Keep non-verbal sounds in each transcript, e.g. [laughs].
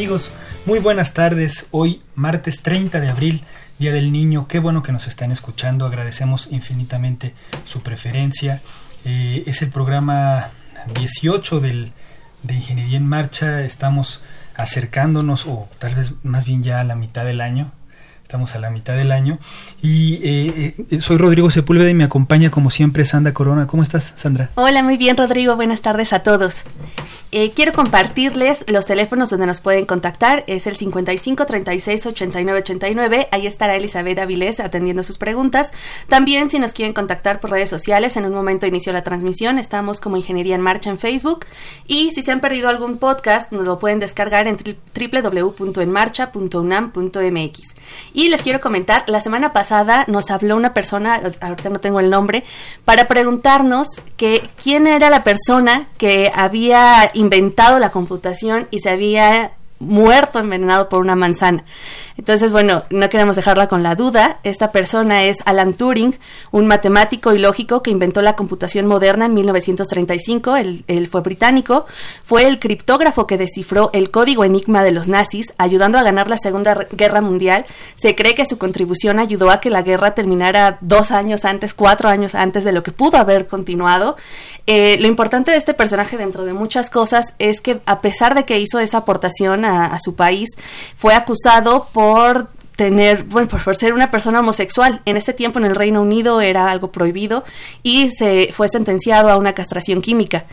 Amigos, muy buenas tardes. Hoy, martes 30 de abril, Día del Niño. Qué bueno que nos están escuchando. Agradecemos infinitamente su preferencia. Eh, es el programa 18 del, de Ingeniería en Marcha. Estamos acercándonos, o tal vez más bien ya a la mitad del año. Estamos a la mitad del año. Y eh, eh, soy Rodrigo Sepúlveda y me acompaña como siempre Sandra Corona. ¿Cómo estás, Sandra? Hola, muy bien, Rodrigo. Buenas tardes a todos. Eh, quiero compartirles los teléfonos donde nos pueden contactar. Es el 55 36 89 89. Ahí estará Elizabeth Avilés atendiendo sus preguntas. También, si nos quieren contactar por redes sociales, en un momento inició la transmisión. Estamos como Ingeniería en Marcha en Facebook. Y si se han perdido algún podcast, nos lo pueden descargar en www.enmarcha.unam.mx. Y les quiero comentar, la semana pasada nos habló una persona, ahorita no tengo el nombre, para preguntarnos que quién era la persona que había inventado la computación y se había muerto envenenado por una manzana. Entonces, bueno, no queremos dejarla con la duda. Esta persona es Alan Turing, un matemático y lógico que inventó la computación moderna en 1935. Él, fue británico. Fue el criptógrafo que descifró el código enigma de los nazis, ayudando a ganar la Segunda Guerra Mundial. Se cree que su contribución ayudó a que la guerra terminara dos años antes, cuatro años antes de lo que pudo haber continuado. Eh, lo importante de este personaje, dentro de muchas cosas, es que a pesar de que hizo esa aportación a su país, fue acusado por por tener, bueno, por, ser una persona homosexual. En ese tiempo en el Reino Unido era algo prohibido y se fue sentenciado a una castración química.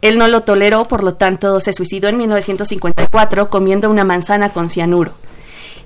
Él no lo toleró, por lo tanto se suicidó en 1954 comiendo una manzana con cianuro.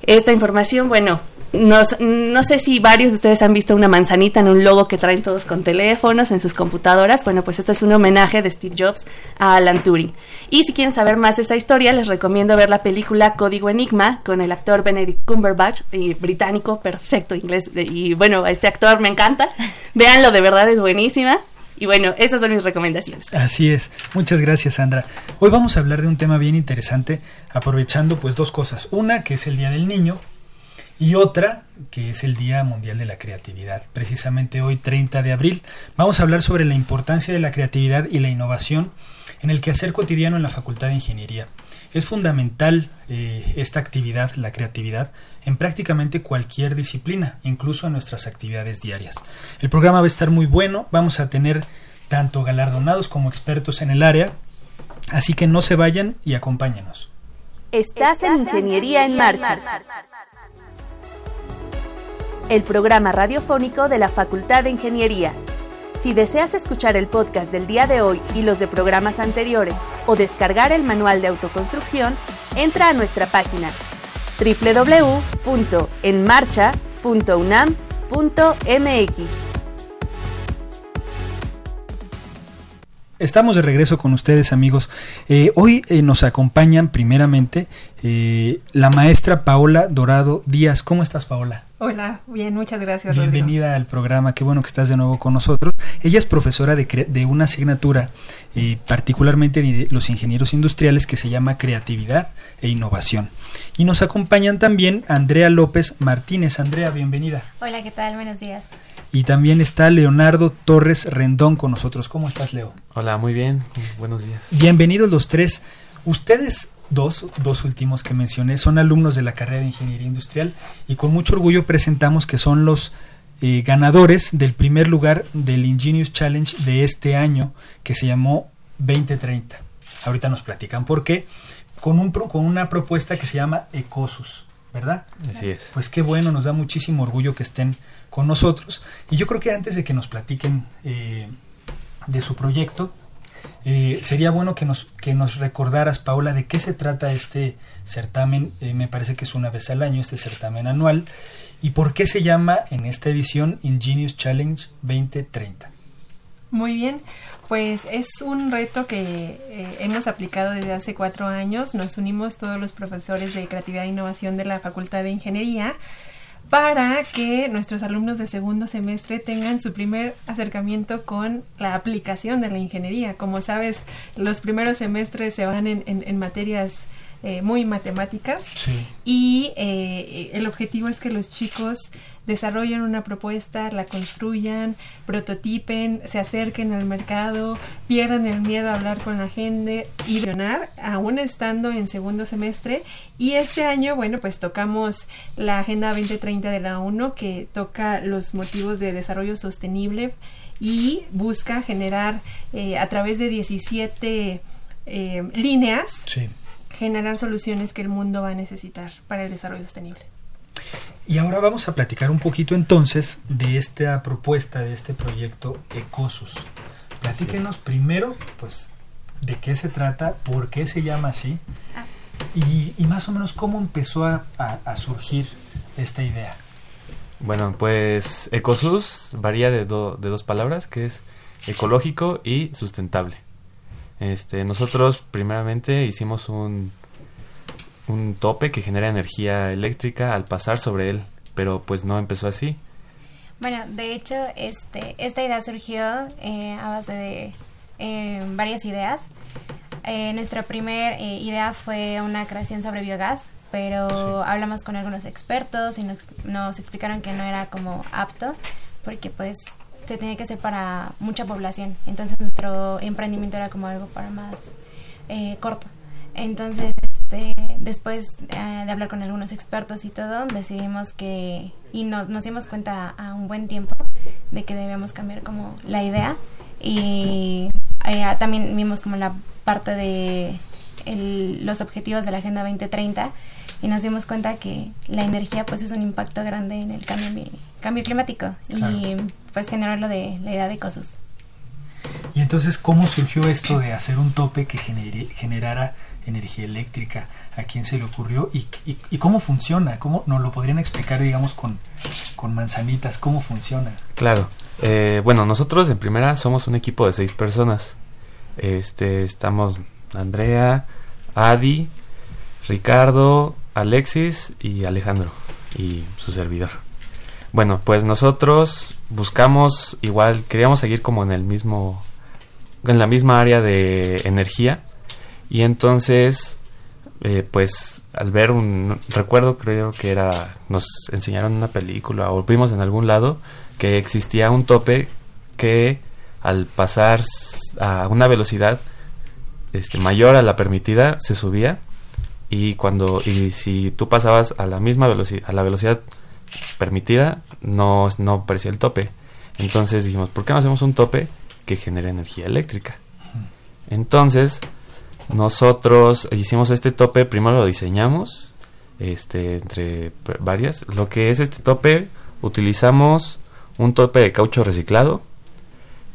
Esta información, bueno, no, sé si varios de ustedes han visto una manzanita en un logo que traen todos con teléfonos en sus computadoras. Bueno, pues esto es un homenaje de Steve Jobs a Alan Turing. Y si quieren saber más de esta historia, les recomiendo ver la película Código Enigma con el actor Benedict Cumberbatch, británico, perfecto inglés. Y bueno, este actor me encanta. Véanlo, de verdad es buenísima. Y bueno, esas son mis recomendaciones. Así es. Muchas gracias, Sandra. Hoy vamos a hablar de un tema bien interesante, aprovechando pues dos cosas. Una, que es el Día del Niño, y otra que es el Día Mundial de la Creatividad. Precisamente hoy, 30 de abril, vamos a hablar sobre la importancia de la creatividad y la innovación en el quehacer cotidiano en la Facultad de Ingeniería. Es fundamental eh, esta actividad, la creatividad, en prácticamente cualquier disciplina, incluso en nuestras actividades diarias. El programa va a estar muy bueno, vamos a tener tanto galardonados como expertos en el área, así que no se vayan y acompáñenos. Estás en Ingeniería en Marcha el programa radiofónico de la Facultad de Ingeniería. Si deseas escuchar el podcast del día de hoy y los de programas anteriores o descargar el manual de autoconstrucción, entra a nuestra página www.enmarcha.unam.mx. Estamos de regreso con ustedes amigos. Eh, hoy eh, nos acompañan primeramente eh, la maestra Paola Dorado Díaz. ¿Cómo estás Paola? Hola, bien, muchas gracias. Bienvenida al programa, qué bueno que estás de nuevo con nosotros. Ella es profesora de, de una asignatura, particularmente de los ingenieros industriales, que se llama Creatividad e Innovación. Y nos acompañan también Andrea López Martínez. Andrea, bienvenida. Hola, ¿qué tal? Buenos días. Y también está Leonardo Torres Rendón con nosotros. ¿Cómo estás, Leo? Hola, muy bien. Buenos días. Bienvenidos los tres. Ustedes dos, dos últimos que mencioné, son alumnos de la carrera de Ingeniería Industrial y con mucho orgullo presentamos que son los eh, ganadores del primer lugar del Ingenious Challenge de este año que se llamó 2030. Ahorita nos platican por qué, con, un, con una propuesta que se llama Ecosus, ¿verdad? Así es. Pues qué bueno, nos da muchísimo orgullo que estén con nosotros. Y yo creo que antes de que nos platiquen eh, de su proyecto, eh, sería bueno que nos, que nos recordaras, Paola, de qué se trata este certamen. Eh, me parece que es una vez al año, este certamen anual. ¿Y por qué se llama en esta edición Ingenious Challenge 2030? Muy bien, pues es un reto que eh, hemos aplicado desde hace cuatro años. Nos unimos todos los profesores de creatividad e innovación de la Facultad de Ingeniería para que nuestros alumnos de segundo semestre tengan su primer acercamiento con la aplicación de la ingeniería. Como sabes, los primeros semestres se van en, en, en materias eh, muy matemáticas Sí. y eh, el objetivo es que los chicos desarrollen una propuesta, la construyan, prototipen, se acerquen al mercado, pierdan el miedo a hablar con la gente y ganar aún estando en segundo semestre. Y este año, bueno, pues tocamos la Agenda 2030 de la ONU que toca los motivos de desarrollo sostenible y busca generar eh, a través de 17 eh, líneas Sí. Generar soluciones que el mundo va a necesitar para el desarrollo sostenible. Y ahora vamos a platicar un poquito entonces de esta propuesta, de este proyecto Ecosus. Platíquenos primero, pues, de qué se trata, por qué se llama así y, y más o menos cómo empezó a, a- a surgir esta idea. Bueno, pues Ecosus varía de, do- de dos palabras, que es ecológico y sustentable. Este, nosotros primeramente hicimos un, un tope que genera energía eléctrica al pasar sobre él, pero pues no empezó así. Bueno, de hecho, este, esta idea surgió eh, a base de eh, varias ideas. Eh, nuestra primera idea fue una creación sobre biogás, pero hablamos con algunos expertos y nos, nos explicaron que no era como apto, porque pues se tenía que hacer para mucha población. Entonces nuestro emprendimiento era como algo para más eh, corto. Entonces, este, después eh, de hablar con algunos expertos y todo, decidimos que, y nos, nos dimos cuenta a un buen tiempo de que debíamos cambiar como la idea y eh, también vimos como la parte de los objetivos de la Agenda 2030 y nos dimos cuenta que la energía pues es un impacto grande en el cambio, mi- cambio climático y pues generó lo de la idea de COSUS. Y entonces, ¿cómo surgió esto de hacer un tope que genere- generara energía eléctrica? ¿A quién se le ocurrió? ¿Y, y, y cómo funciona? ¿Cómo nos lo podrían explicar, digamos, con, con manzanitas? ¿Cómo funciona? Claro. Eh, bueno, nosotros en primera somos un equipo de seis personas. Este, estamos Andrea, Adi, Ricardo, Alexis y Alejandro y su servidor. Bueno, pues nosotros buscamos igual, queríamos seguir como en el mismo, en la misma área de energía y entonces, eh, pues al ver un recuerdo creo que era, nos enseñaron una película o vimos en algún lado que existía un tope que al pasar a una velocidad este, mayor a la permitida se subía y cuando y si tú pasabas a la misma velocidad a la velocidad permitida no no aparecía el tope. Entonces dijimos por qué no hacemos un tope que genere energía eléctrica entonces nosotros hicimos este tope primero lo diseñamos este entre varias. Lo que es este tope utilizamos un tope de caucho reciclado.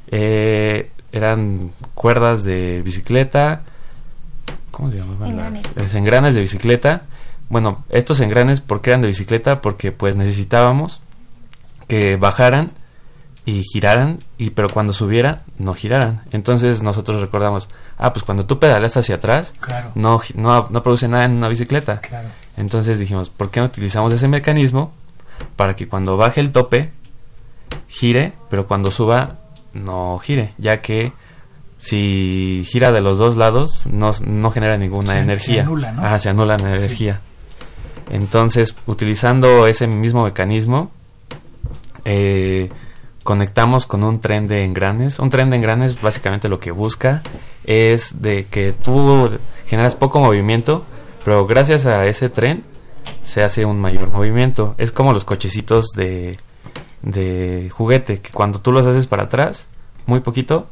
Eh, eran cuerdas de bicicleta ¿cómo se llamaban? Engranes. Las- las engranes de bicicleta bueno estos engranes ¿por qué eran de bicicleta? porque pues necesitábamos que bajaran y giraran y pero cuando subieran no giraran entonces nosotros recordamos ah pues cuando tú pedaleas hacia atrás Claro. no, no, no produce nada en una bicicleta Claro. entonces dijimos, ¿por qué no utilizamos ese mecanismo para que cuando baje el tope gire, pero cuando suba no gire, ya que si gira de los dos lados no, no genera ninguna Se- se energía. anula, ¿no? Ajá, se anula la Sí. energía. Entonces, utilizando ese mismo mecanismo, eh, conectamos con un tren de engranes. Un tren de engranes básicamente lo que busca es de que tú generas poco movimiento, pero gracias a ese tren se hace un mayor movimiento. Es como los cochecitos de, de juguete, que cuando tú los haces para atrás, muy poquito,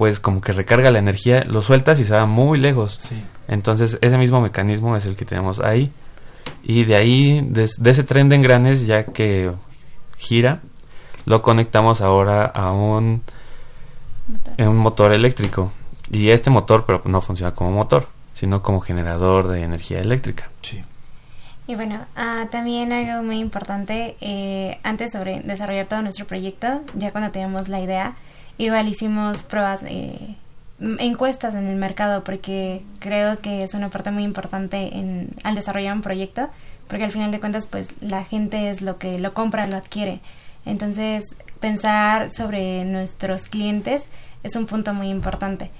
pues como que recarga la energía, lo sueltas y se va muy lejos. Sí. Entonces ese mismo mecanismo es el que tenemos ahí. Y de ahí, de, de ese tren de engranes, ya que gira, lo conectamos ahora a un, en un motor eléctrico. Y este motor, pero no funciona como motor, sino como generador de energía eléctrica. Sí. Y bueno, ah, también algo muy importante, eh, antes sobre desarrollar todo nuestro proyecto, ya cuando teníamos la idea, igual hicimos pruebas, eh, encuestas en el mercado, porque creo que es una parte muy importante en, al desarrollar un proyecto, porque al final de cuentas, pues la gente es lo que lo compra, lo adquiere. Entonces, pensar sobre nuestros clientes es un punto muy importante.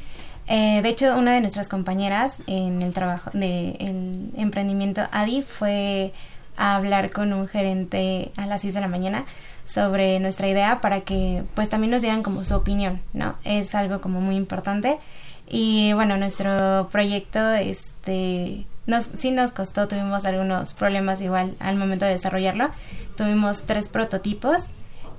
Eh, de hecho, una de nuestras compañeras en el trabajo de el emprendimiento Adi fue a hablar con un gerente a las 6 de la mañana sobre nuestra idea para que pues también nos dieran como su opinión, ¿no? Es algo como muy importante. Y bueno, nuestro proyecto este nos sí nos costó, tuvimos algunos problemas igual al momento de desarrollarlo. Tuvimos tres prototipos.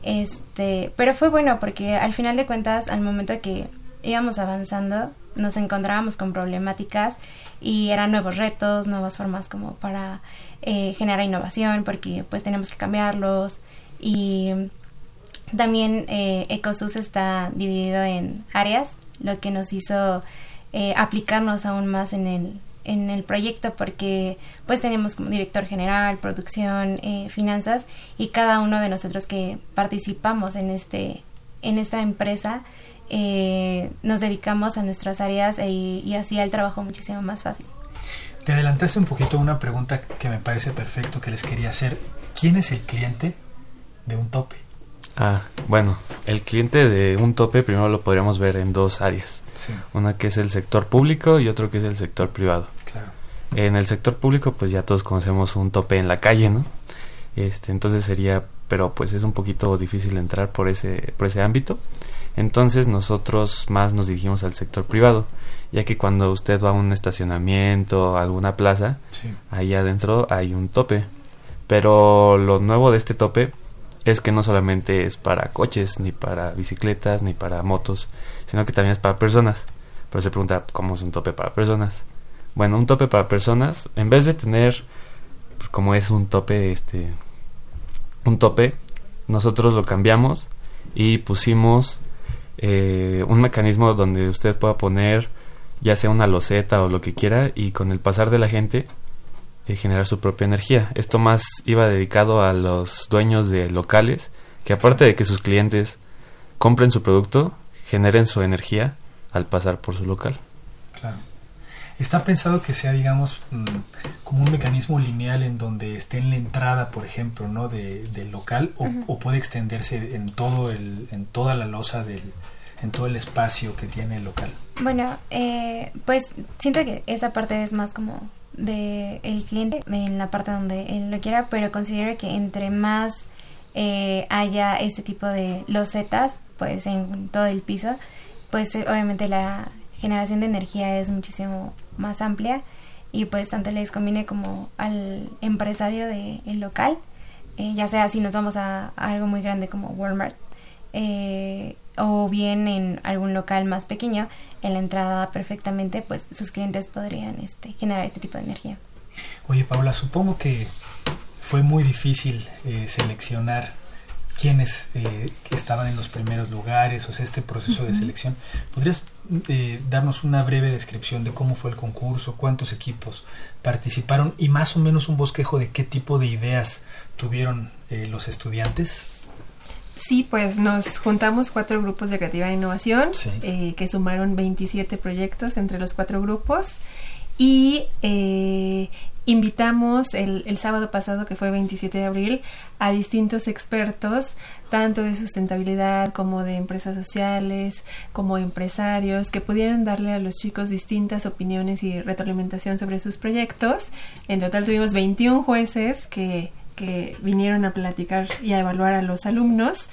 Este, pero fue bueno porque al final de cuentas al momento que íbamos avanzando nos encontrábamos con problemáticas y eran nuevos retos, nuevas formas como para eh, generar innovación porque pues tenemos que cambiarlos y también eh, Ecosus está dividido en áreas, lo que nos hizo eh, aplicarnos aún más en el, en el proyecto porque pues tenemos como director general, producción, eh, finanzas y cada uno de nosotros que participamos en este en esta empresa eh, nos dedicamos a nuestras áreas e- y así el trabajo muchísimo más fácil. Te adelantaste un poquito una pregunta que me parece perfecto que les quería hacer. ¿Quién es el cliente de un tope? Ah, bueno, el cliente de un tope primero lo podríamos ver en dos áreas. Sí, Una que es el sector público y otro que es el sector privado. claro. En el sector público, pues ya todos conocemos un tope en la calle, ¿no? Este, entonces sería, pero pues es un poquito difícil entrar por ese, por ese ámbito. Entonces nosotros más nos dirigimos al sector privado, ya que cuando usted va a un estacionamiento, a alguna plaza, Sí. ahí adentro hay un tope. Pero lo nuevo de este tope es que no solamente es para coches, ni para bicicletas, ni para motos, sino que también es para personas. Pero se pregunta, ¿cómo es un tope para personas? Bueno, un tope para personas, en vez de tener, pues como es un tope, este, un tope, nosotros lo cambiamos y pusimos eh, un mecanismo donde usted pueda poner ya sea una loseta o lo que quiera y con el pasar de la gente eh, generar su propia energía. Esto más iba dedicado a los dueños de locales que aparte de que sus clientes compren su producto, generen su energía al pasar por su local. Claro. Está pensado que sea, digamos, mm, como un mecanismo lineal en donde esté en la entrada, por ejemplo, ¿no? De, del local o, o puede extenderse en todo el, en toda la losa del, en todo el espacio que tiene el local. Bueno, eh, pues siento que esa parte es más como de el cliente, en la parte donde él lo quiera, pero considero que entre más eh, haya este tipo de losetas, pues en todo el piso, pues eh, obviamente la generación de energía es muchísimo más amplia y pues tanto les conviene como al empresario del local, eh, ya sea si nos vamos a, a algo muy grande como Walmart, eh, o bien en algún local más pequeño, en la entrada perfectamente, pues sus clientes podrían este, generar este tipo de energía. Oye, Paula, supongo que fue muy difícil eh, seleccionar quiénes eh, estaban en los primeros lugares, o sea, este proceso de selección. ¿Podrías eh, darnos una breve descripción de cómo fue el concurso, cuántos equipos participaron y más o menos un bosquejo de qué tipo de ideas tuvieron eh, los estudiantes? Sí, pues nos juntamos cuatro grupos de creatividad e innovación Sí. eh, que sumaron 27 proyectos entre los cuatro grupos y eh, invitamos el, el sábado pasado, que fue 27 de abril, a distintos expertos, tanto de sustentabilidad como de empresas sociales, como empresarios, que pudieran darle a los chicos distintas opiniones y retroalimentación sobre sus proyectos. En total tuvimos 21 jueces que que vinieron a platicar y a evaluar a los alumnos.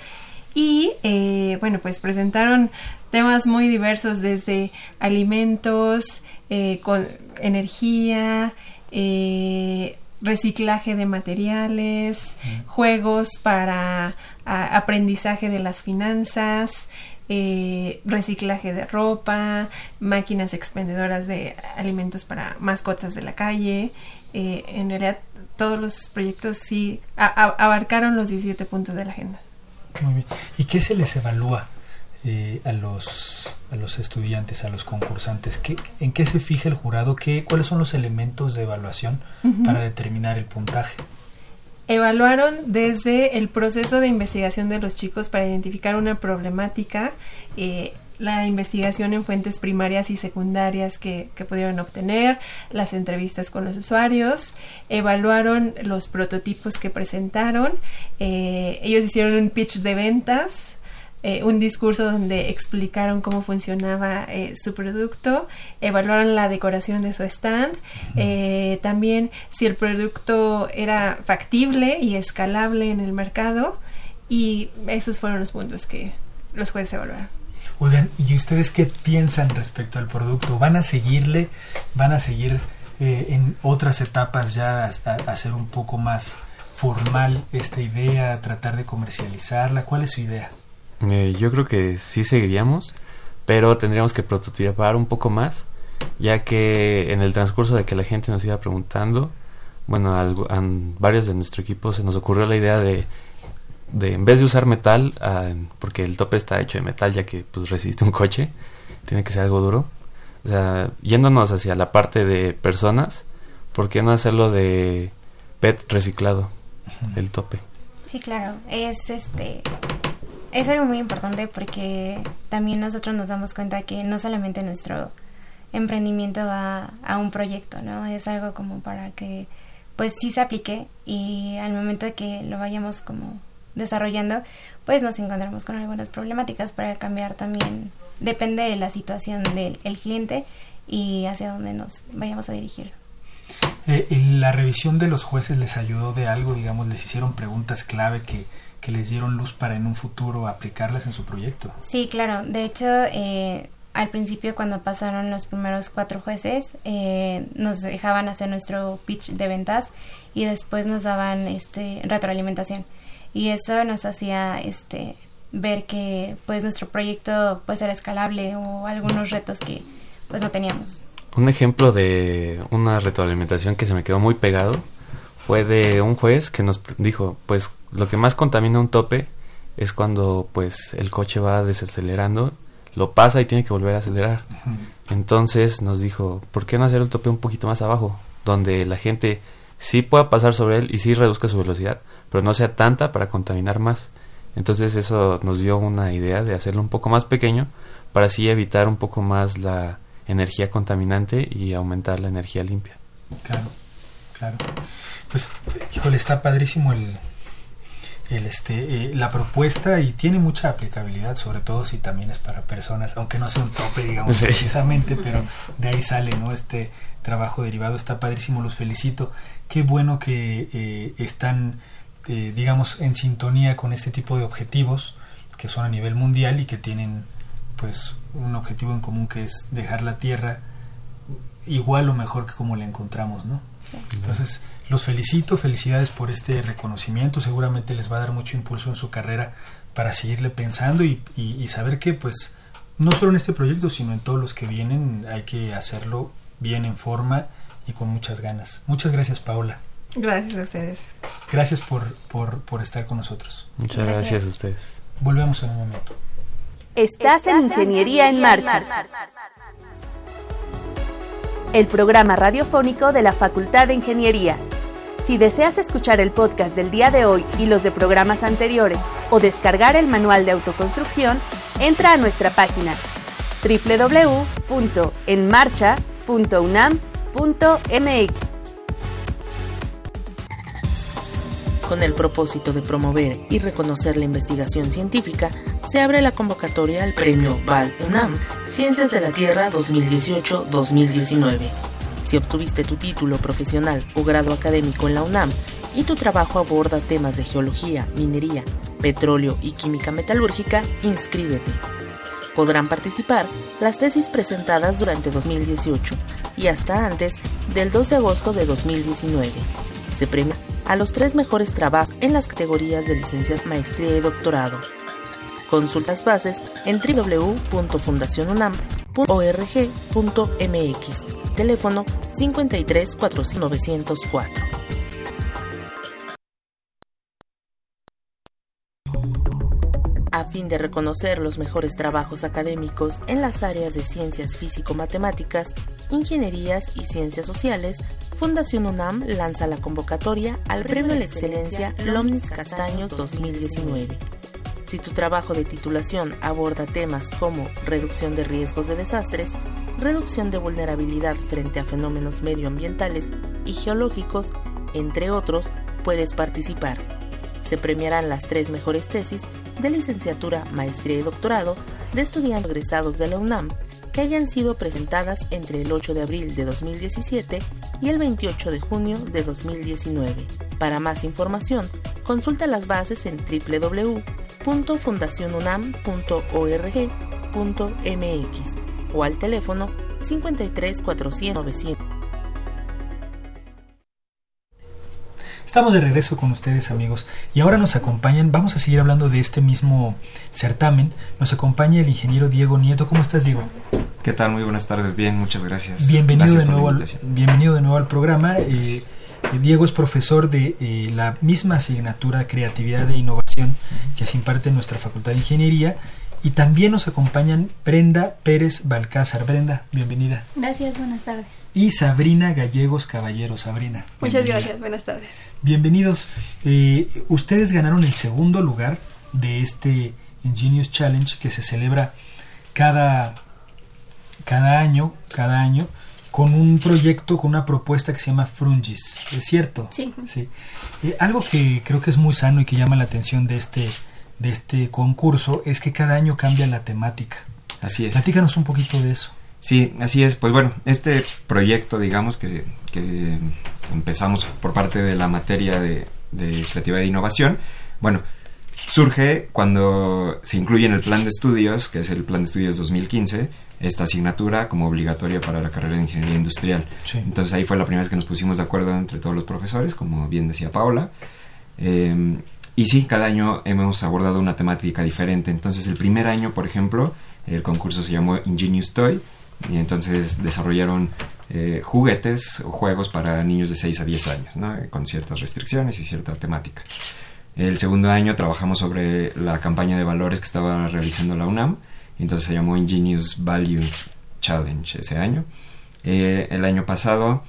Y eh, bueno, pues presentaron temas muy diversos desde alimentos, eh, con energía, eh, reciclaje de materiales, juegos para a- aprendizaje de las finanzas, eh, reciclaje de ropa, máquinas expendedoras de alimentos para mascotas de la calle. Eh, en realidad todos los proyectos sí abarcaron los 17 puntos de la agenda. Muy bien. ¿Y qué se les evalúa eh, a, los, a los estudiantes, a los concursantes? ¿Qué, ¿En qué se fija el jurado? ¿Qué, ¿Cuáles son los elementos de evaluación para determinar el puntaje? Evaluaron desde el proceso de investigación de los chicos para identificar una problemática, eh, la investigación en fuentes primarias y secundarias que, pudieron obtener, las entrevistas con los usuarios, evaluaron los prototipos que presentaron, eh, ellos hicieron un pitch de ventas, eh, un discurso donde explicaron cómo funcionaba eh, su producto, evaluaron la decoración de su stand, también si el producto era factible y escalable en el mercado y esos fueron los puntos que los jueces evaluaron. Oigan, ¿y ustedes qué piensan respecto al producto? ¿Van a seguirle? ¿Van a seguir eh, en otras etapas ya a, hacer un poco más formal esta idea, tratar de comercializarla? ¿Cuál es su idea? Eh, yo creo que sí seguiríamos, pero tendríamos que prototipar un poco más, ya que en el transcurso de que la gente nos iba preguntando, bueno, a, a varios de nuestro equipo se nos ocurrió la idea de de en vez de usar metal, ah, porque el tope está hecho de metal ya que pues resiste un coche, tiene que ser algo duro. O sea, yéndonos hacia la parte de personas, ¿por qué no hacerlo de PET reciclado, el tope? Sí, claro, es este es algo muy importante porque también nosotros nos damos cuenta que no solamente nuestro emprendimiento va a un proyecto, ¿no? Es algo como para que pues sí se aplique y al momento de que lo vayamos como desarrollando, pues nos encontramos con algunas problemáticas para cambiar también. Depende de la situación del cliente y hacia dónde nos vayamos a dirigir. Eh, ¿La revisión de los jueces les ayudó de algo? Digamos, les hicieron preguntas clave que, que les dieron luz para en un futuro aplicarlas en su proyecto. Sí, claro. De hecho, eh, al principio cuando pasaron los primeros cuatro jueces, eh, nos dejaban hacer nuestro pitch de ventas y después nos daban este retroalimentación y eso nos hacía este ver que pues nuestro proyecto pues era escalable o algunos retos que pues no teníamos. Un ejemplo de una retroalimentación que se me quedó muy pegado fue de un juez que nos dijo, pues lo que más contamina un tope es cuando pues el coche va desacelerando, lo pasa y tiene que volver a acelerar. Entonces nos dijo, ¿por qué no hacer un tope un poquito más abajo? Donde la gente sí pueda pasar sobre él y sí reduzca su velocidad, pero no sea tanta para contaminar más. Entonces eso nos dio una idea de hacerlo un poco más pequeño para así evitar un poco más la energía contaminante y aumentar la energía limpia. Claro, claro. Pues, híjole, está padrísimo el, el este, eh, la propuesta y tiene mucha aplicabilidad, sobre todo si también es para personas, aunque no sea un tope, digamos, precisamente, [laughs] pero de ahí sale, ¿no? Este trabajo derivado está padrísimo, los felicito. Qué bueno que eh, están eh, digamos, en sintonía con este tipo de objetivos que son a nivel mundial y que tienen pues un objetivo en común que es dejar la Tierra igual o mejor que como la encontramos, ¿no? Entonces, los felicito, felicidades por este reconocimiento, seguramente les va a dar mucho impulso en su carrera para seguirle pensando y, y saber que pues no solo en este proyecto, sino en todos los que vienen hay que hacerlo bien en forma y con muchas ganas. Muchas gracias, Paola. Gracias a ustedes. Gracias por, por, estar con nosotros. Muchas gracias. a ustedes. Volvemos en un momento. Estás en Ingeniería en Marcha. El programa radiofónico de la Facultad de Ingeniería. Si deseas escuchar el podcast del día de hoy y los de programas anteriores o descargar el manual de autoconstrucción, entra a nuestra página www.enmarcha.unam.mx. Con el propósito de promover y reconocer la investigación científica, se abre la convocatoria al Premio Val UNAM Ciencias de la Tierra 2018-2019. Si obtuviste tu título profesional o grado académico en la UNAM y tu trabajo aborda temas de geología, minería, petróleo y química metalúrgica, inscríbete. Podrán participar las tesis presentadas durante 2018 y hasta antes del 2 de agosto de 2019. Se premia a los tres mejores trabajos en las categorías de licencias, maestría y doctorado. Consulta las bases en www.fundacionunam.org.mx. Teléfono 53 904. A fin de reconocer los mejores trabajos académicos en las áreas de ciencias físico-matemáticas, ingenierías y ciencias sociales, Fundación UNAM lanza la convocatoria al Premio a la Excelencia Lomnis Castaños 2019. Si tu trabajo de titulación aborda temas como reducción de riesgos de desastres, reducción de vulnerabilidad frente a fenómenos medioambientales y geológicos, entre otros, puedes participar. Se premiarán las tres mejores tesis de licenciatura, maestría y doctorado de estudiantes egresados de la UNAM que hayan sido presentadas entre el 8 de abril de 2017 y el 28 de junio de 2019. Para más información, consulta las bases en www.fundacionunam.org.mx o al teléfono 53 400 900. Estamos de regreso con ustedes amigos y ahora nos acompañan, vamos a seguir hablando de este mismo certamen, nos acompaña el ingeniero Diego Nieto, ¿cómo estás Diego? ¿Qué tal? Muy buenas tardes, bien, muchas gracias. Bienvenido, Gracias de, nuevo al, bienvenido de nuevo al programa. Eh, Gracias. Diego es profesor de eh, la misma asignatura Creatividad e Innovación que se imparte en nuestra Facultad de Ingeniería y también nos acompañan Brenda Pérez Balcázar. Brenda, bienvenida. Gracias, buenas tardes. Y Sabrina Gallegos Caballero. Sabrina. Muchas bienvenida. gracias, buenas tardes. Bienvenidos. Eh, ustedes ganaron el segundo lugar de este Ingenious Challenge que se celebra cada, cada año, cada año, con un proyecto, con una propuesta que se llama Frungis. ¿Es cierto? Sí. Sí. Eh, algo que creo que es muy sano y que llama la atención de este, de este concurso es que cada año cambia la temática. Así es. Platícanos un poquito de eso. Sí, así es. Pues bueno, este proyecto, digamos, que, que empezamos por parte de la materia de, de creatividad e innovación, bueno, surge cuando se incluye en el plan de estudios, que es el plan de estudios 2015, esta asignatura como obligatoria para la carrera de ingeniería industrial. Sí. Entonces ahí fue la primera vez que nos pusimos de acuerdo entre todos los profesores, como bien decía Paola. Eh, y sí, cada año hemos abordado una temática diferente. Entonces el primer año, por ejemplo, el concurso se llamó Ingenious Toy y entonces desarrollaron eh, juguetes o juegos para niños de 6 a 10 años, ¿no? con ciertas restricciones y cierta temática. El segundo año trabajamos sobre la campaña de valores que estaba realizando la UNAM, y entonces se llamó Ingenious Value Challenge ese año. Eh, el año pasado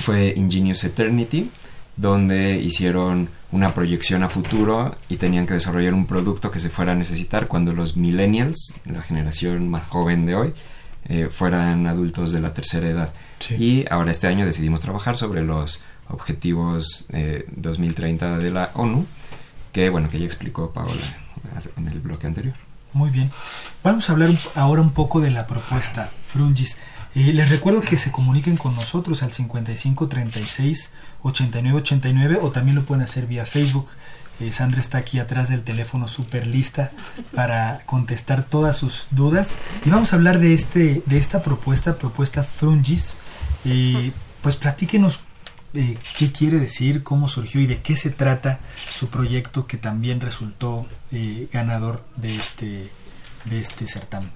fue Ingenious Eternity, donde hicieron una proyección a futuro y tenían que desarrollar un producto que se fuera a necesitar cuando los millennials, la generación más joven de hoy, eh, fueran adultos de la tercera edad. Sí. Y ahora este año decidimos trabajar sobre los objetivos eh, 2030 de la ONU, que bueno, que ya explicó Paola en el bloque anterior. Muy bien. Vamos a hablar ahora un poco de la propuesta Frungis. Eh, les recuerdo que se comuniquen con nosotros al 55 36 89 89 o también lo pueden hacer vía Facebook. Eh, Sandra está aquí atrás del teléfono súper lista para contestar todas sus dudas. Y vamos a hablar de, este, de esta propuesta, propuesta Frungis. Eh, pues platíquenos eh, qué quiere decir, cómo surgió y de qué se trata su proyecto que también resultó ganador de este, de este certamen.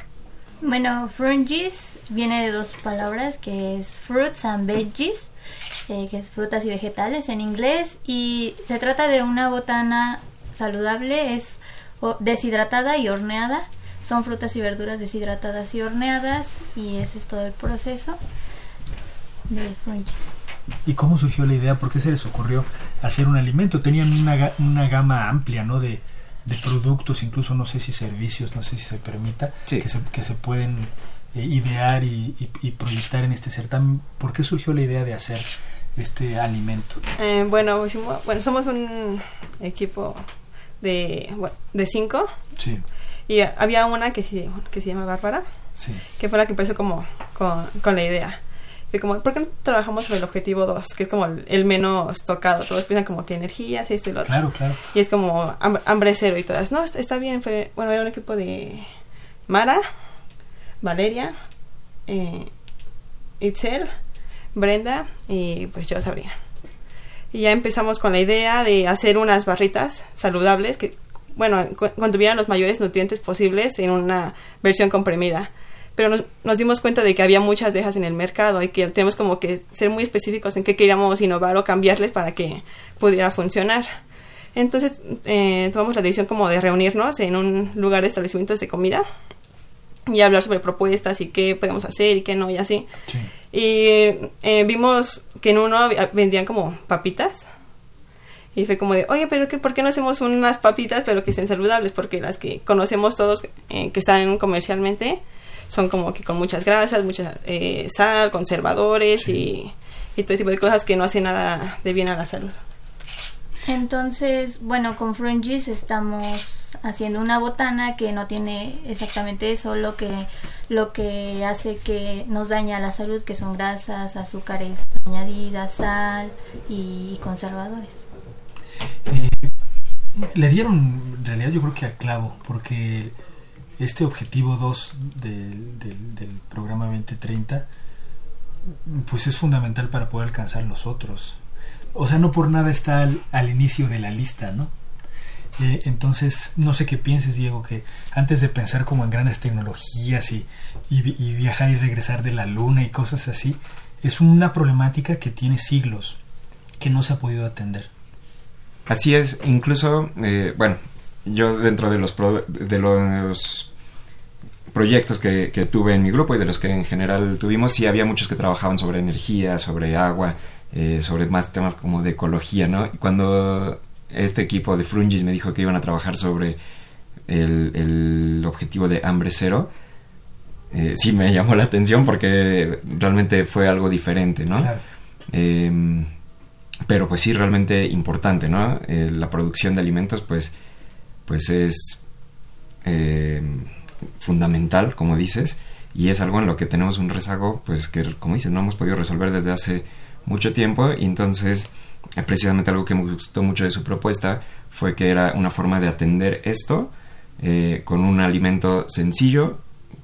Bueno, Frungis viene de dos palabras que es fruits and veggies, eh, que es frutas y vegetales en inglés, y se trata de una botana saludable, es deshidratada y horneada. Son frutas y verduras deshidratadas y horneadas, y ese es todo el proceso de Frungis. ¿Y cómo surgió la idea? ¿Por qué se les ocurrió hacer un alimento? Tenían una, una gama amplia ¿no? de, de productos, incluso no sé si servicios, no sé si se permita, Sí. que, se, que se pueden eh, idear y, y- y proyectar en este certamen. ¿Por qué surgió la idea de hacer este alimento? Eh, bueno, bueno, somos un equipo de, bueno, de cinco Sí, y había una que se, que se llama Bárbara, sí, que fue la que empezó como con, con la idea. Como, ¿por qué no trabajamos sobre el objetivo 2? Que es como el, el menos tocado. Todos piensan como que energías, esto y lo otro. claro, claro. Y es como hambre, cero y todas. No, está, está bien. Fue, bueno, era un equipo de Mara, Valeria, eh, Itzel, Brenda y pues yo, Sabrina. Y ya empezamos con la idea de hacer unas barritas saludables que bueno, contuvieran los mayores nutrientes posibles en una versión comprimida. Pero nos, nos, dimos cuenta de que había muchas dejas en el mercado y que tenemos como que ser muy específicos en qué queríamos innovar o cambiarles para que pudiera funcionar. Entonces eh, tomamos la decisión como de reunirnos en un lugar de establecimientos de comida y hablar sobre propuestas y qué podemos hacer y qué no y así. Y eh, vimos que en uno vendían como papitas. Y fue como de, oye, pero qué, ¿por qué no hacemos unas papitas pero que sean saludables? Porque las que conocemos todos eh, que están comercialmente son como que con muchas grasas, mucha eh, sal, conservadores y, y todo tipo de cosas que no hacen nada de bien a la salud. Entonces, bueno, con Frungis estamos haciendo una botana que no tiene exactamente eso, lo que, lo que hace que nos daña la salud, que son grasas, azúcares añadidas, sal y, conservadores. Eh, le dieron, en realidad yo creo que a clavo, porque este objetivo 2 del, programa 2030 pues es fundamental para poder alcanzar los otros o sea, no por nada está al, inicio de la lista, ¿no? Eh, entonces, no sé qué pienses, Diego, que antes de pensar como en grandes tecnologías y, y, viajar y regresar de la luna y cosas así, es una problemática que tiene siglos, que no se ha podido atender. Así es, incluso, eh, bueno, yo dentro de los, de los proyectos que, que, tuve en mi grupo y de los que en general tuvimos, sí había muchos que trabajaban sobre energía, sobre agua, eh, sobre más temas como de ecología, ¿no? Y cuando este equipo de Frungis me dijo que iban a trabajar sobre el, objetivo de hambre cero, eh, sí me llamó la atención porque realmente fue algo diferente, ¿no? Em, pero pues sí, realmente importante, ¿no? Eh, la producción de alimentos pues, pues es em, fundamental, como dices, y es algo en lo que tenemos un rezago, pues que, como dices, no hemos podido resolver desde hace mucho tiempo y entonces eh, precisamente algo que me gustó mucho de su propuesta fue que era una forma de atender esto eh, con un alimento sencillo,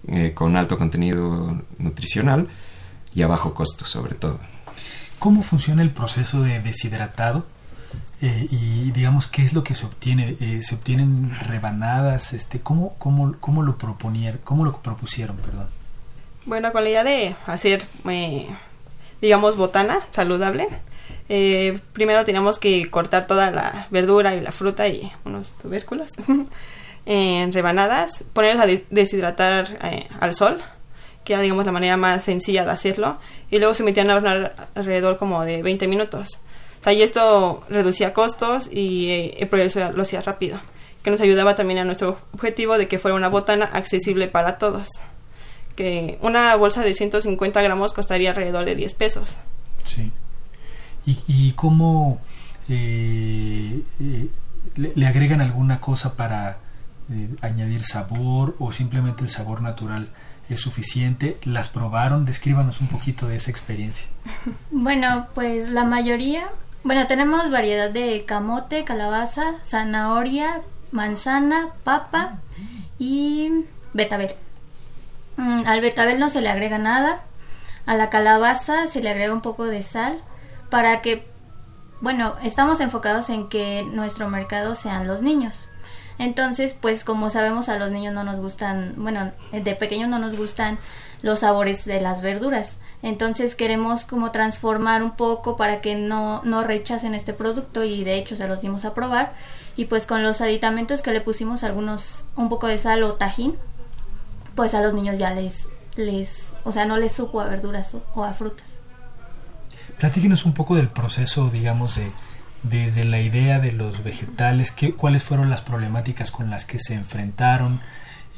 eh, con alto contenido nutricional y a bajo costo sobre todo. ¿Cómo funciona el proceso de deshidratado? Y digamos, ¿qué es lo que se obtiene? ¿Se obtienen rebanadas? Este, ¿cómo, cómo, cómo, lo proponieron, ¿Cómo lo propusieron? Perdón. Bueno, con la idea de hacer digamos, botana saludable. Eh, primero tenemos que cortar toda la verdura y la fruta y unos tubérculos [laughs] en rebanadas, ponerlos a deshidratar eh, al sol, que era, digamos, la manera más sencilla de hacerlo, y luego se metían a hornear alrededor como de 20 minutos. O y esto reducía costos y eh, el proceso lo hacía rápido, que nos ayudaba también a nuestro objetivo de que fuera una botana accesible para todos que una bolsa de 150 gramos costaría alrededor de 10 pesos. Sí. ¿Y, y cómo eh, eh, le, agregan alguna cosa para eh, añadir sabor o simplemente el sabor natural es suficiente? ¿Las probaron? Descríbanos un poquito de esa experiencia. Bueno, pues la mayoría, bueno, tenemos variedad de camote, calabaza, zanahoria, manzana, papa y betabel. Mm, al betabel no se le agrega nada. A la calabaza se le agrega un poco de sal para que, bueno, estamos enfocados en que nuestro mercado sean los niños. Entonces, pues como sabemos a los niños no nos gustan, bueno, de pequeños no nos gustan los sabores de las verduras. Entonces queremos como transformar un poco para que no, no rechacen este producto y de hecho se los dimos a probar. Y pues con los aditamentos que le pusimos algunos, un poco de sal o tajín, pues a los niños ya les, les o sea, no les supo a verduras o, a frutas. Platíquenos un poco del proceso, digamos, de desde la idea de los vegetales, qué, cuáles fueron las problemáticas con las que se enfrentaron,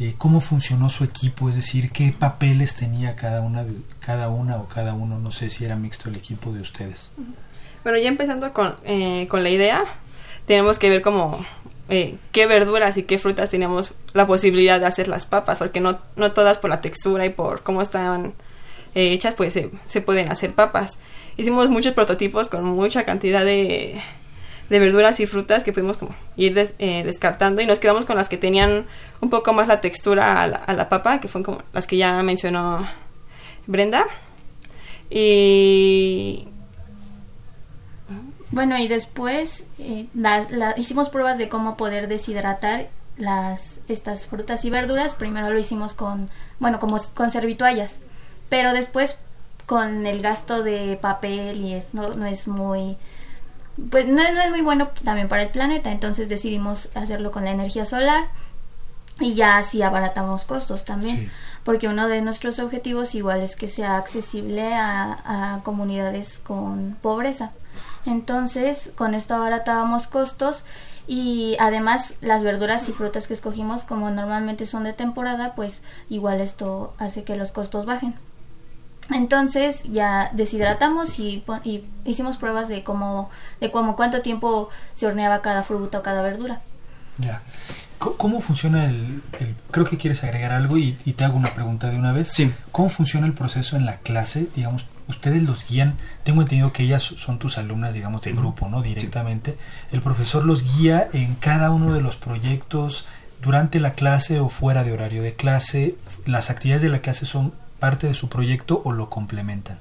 eh, cómo funcionó su equipo, es decir, qué papeles tenía cada una, cada una o cada uno, no sé si era mixto el equipo de ustedes. Bueno, ya empezando con, eh, con la idea, tenemos que ver cómo eh, qué verduras y qué frutas teníamos la posibilidad de hacer las papas, porque no, no todas por la textura y por cómo estaban eh, hechas, pues se, pueden hacer papas. Hicimos muchos prototipos con mucha cantidad de, de verduras y frutas que pudimos como ir eh, descartando y nos quedamos con las que tenían un poco más la textura a la, a la papa, que fueron como las que ya mencionó Brenda. Y Bueno, y después eh, hicimos pruebas de cómo poder deshidratar las estas frutas y verduras. Primero lo hicimos con, bueno, como con servitoallas, pero después con el gasto de papel y es, no, no es muy pues no, no es muy bueno también para el planeta, entonces decidimos hacerlo con la energía solar y ya así abaratamos costos también, Sí. porque uno de nuestros objetivos igual es que sea accesible a, a comunidades con pobreza. Entonces, con esto abaratábamos costos y además las verduras y frutas que escogimos, como normalmente son de temporada, pues igual esto hace que los costos bajen. Entonces ya deshidratamos y, pon- y hicimos pruebas de cómo, de cómo cuánto tiempo se horneaba cada fruta o cada verdura. Ya. ¿Cómo funciona el, el- Creo que quieres agregar algo y, y te hago una pregunta de una vez. Sí. ¿Cómo funciona el proceso en la clase? Digamos, ustedes los guían. Tengo entendido que ellas son tus alumnas, digamos, de grupo, ¿no? Directamente. El profesor los guía en cada uno de los proyectos durante la clase o fuera de horario de clase. ¿Las actividades de la clase son parte de su proyecto o lo complementan?